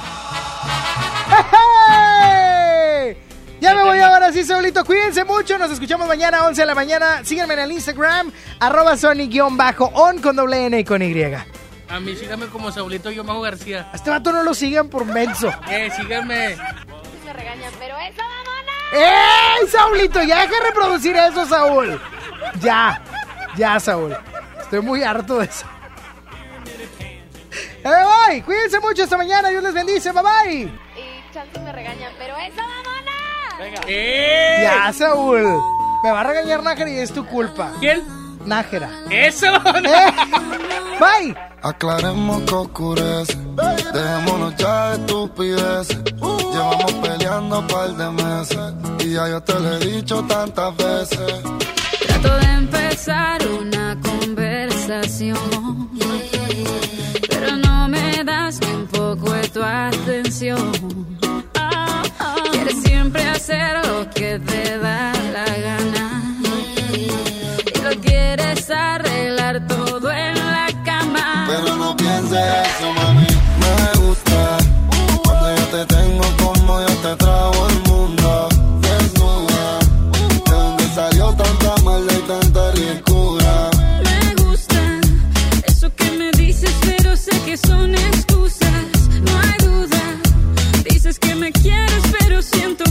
¡Hey! Ya me voy ahora sí, Saulito. Cuídense mucho. Nos escuchamos mañana a 11 de la mañana. Síganme en el Instagram, arroba Sony-on con doble N y con Y. A A mí síganme como Saulito Yo Mago García. este vato no lo sigan por menso. Eh, síganme. Me regañan, pero eso, mamona. ¡Ey, Saulito! Ya deja de reproducir eso, Saúl. Ya, ya, Saúl. Estoy muy harto de eso. ¡Eh, bye! Cuídense mucho esta mañana. Dios les bendice. Bye bye. Y chance me regañan, pero eso, mamona. Venga. ¡Eh! Ya, Saúl. Me va a regañar Nájera y es tu culpa. ¿Quién? Nájera. ¡Eso! Eh, Bye. Aclaremos que oscurece. Dejémonos ya de estupideces. Llevamos peleando un par de meses. Y ya yo te lo he dicho tantas veces. Trato de empezar una conversación, pero no me das un poco de tu atención. Quieres siempre hacer lo que te da la gana y lo quieres arreglar todo en. Pero no pienses eso, mami. Me gusta cuando yo te tengo como yo te trago el mundo. Desnuda, de donde salió tanta maldad y tanta ricura. Me gusta eso que me dices, pero sé que son excusas. No hay duda. Dices que me quieres, pero siento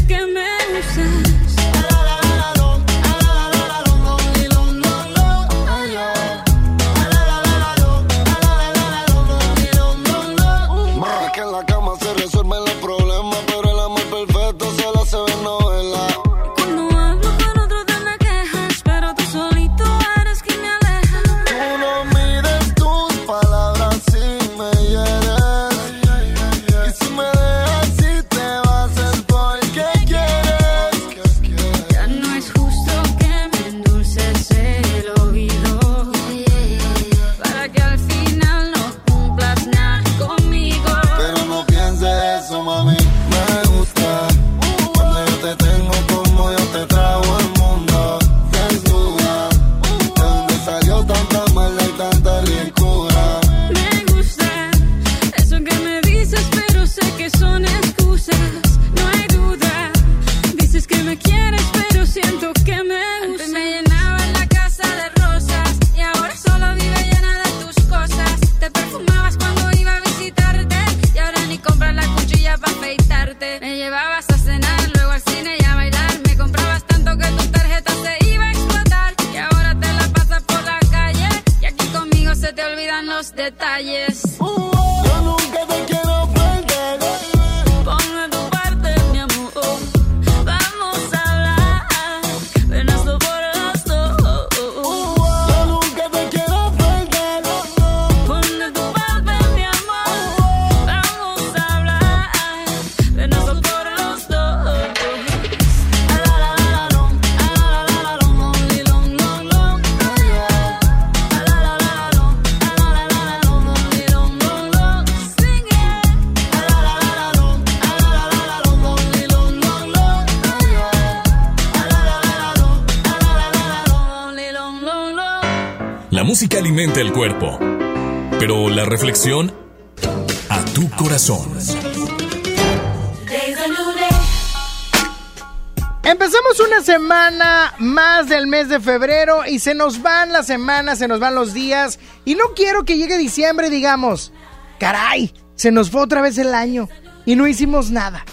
del mes de febrero y se nos van las semanas, se nos van los días y no quiero que llegue diciembre digamos, caray, se nos fue otra vez el año y no hicimos nada.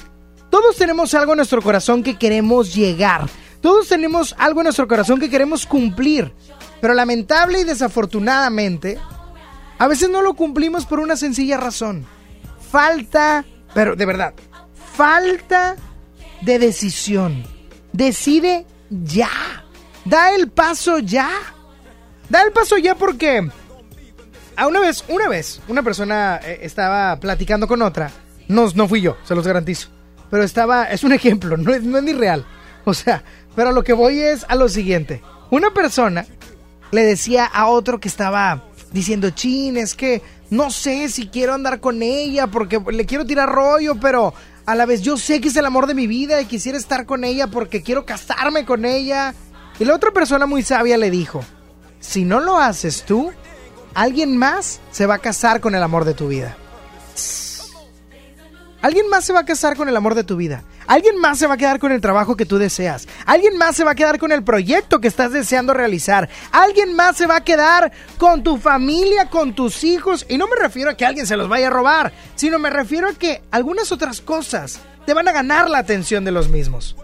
Todos tenemos algo en nuestro corazón que queremos llegar, todos tenemos algo en nuestro corazón que queremos cumplir, pero lamentable y desafortunadamente, a veces no lo cumplimos por una sencilla razón. Falta, pero de verdad, falta de decisión. Decide ya. Da el paso ya. Da el paso ya porque a una vez, una vez, una persona eh, estaba platicando con otra. No, no fui yo, se los garantizo. Pero estaba, es un ejemplo, no es, no es ni real. O sea, pero lo que voy es a lo siguiente. Una persona le decía a otro que estaba diciendo, chin, es que no sé si quiero andar con ella porque le quiero tirar rollo, pero a la vez yo sé que es el amor de mi vida y quisiera estar con ella porque quiero casarme con ella. Y la otra persona muy sabia le dijo, si no lo haces tú, alguien más se va a casar con el amor de tu vida. Alguien más se va a casar con el amor de tu vida. Alguien más se va a quedar con el trabajo que tú deseas. Alguien más se va a quedar con el proyecto que estás deseando realizar. Alguien más se va a quedar con tu familia, con tus hijos. Y no me refiero a que alguien se los vaya a robar, sino me refiero a que algunas otras cosas te van a ganar la atención de los mismos.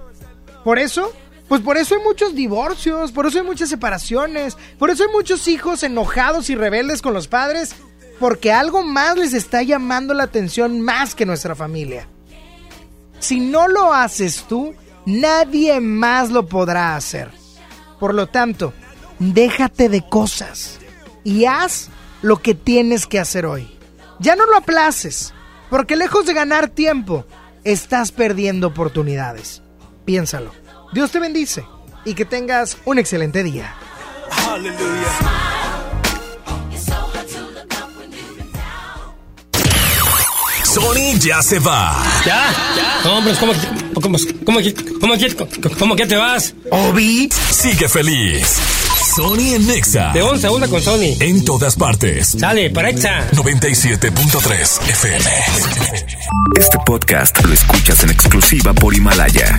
Por eso, pues por eso hay muchos divorcios, por eso hay muchas separaciones, por eso hay muchos hijos enojados y rebeldes con los padres, porque algo más les está llamando la atención más que nuestra familia. Si no lo haces tú, nadie más lo podrá hacer. Por lo tanto, déjate de cosas y haz lo que tienes que hacer hoy. Ya no lo aplaces, porque lejos de ganar tiempo, estás perdiendo oportunidades. Piénsalo. Dios te bendice y que tengas un excelente día. Sony ya se va. ¿Ya? ¿Ya? Hombre, ¿cómo, cómo, cómo, cómo, cómo, cómo que te vas? Obi sigue feliz. Sony en Nexa. De 11 a 1 con Sony. En todas partes. Sale, para Exa. 97.3 FM. Este podcast lo escuchas en exclusiva por Himalaya.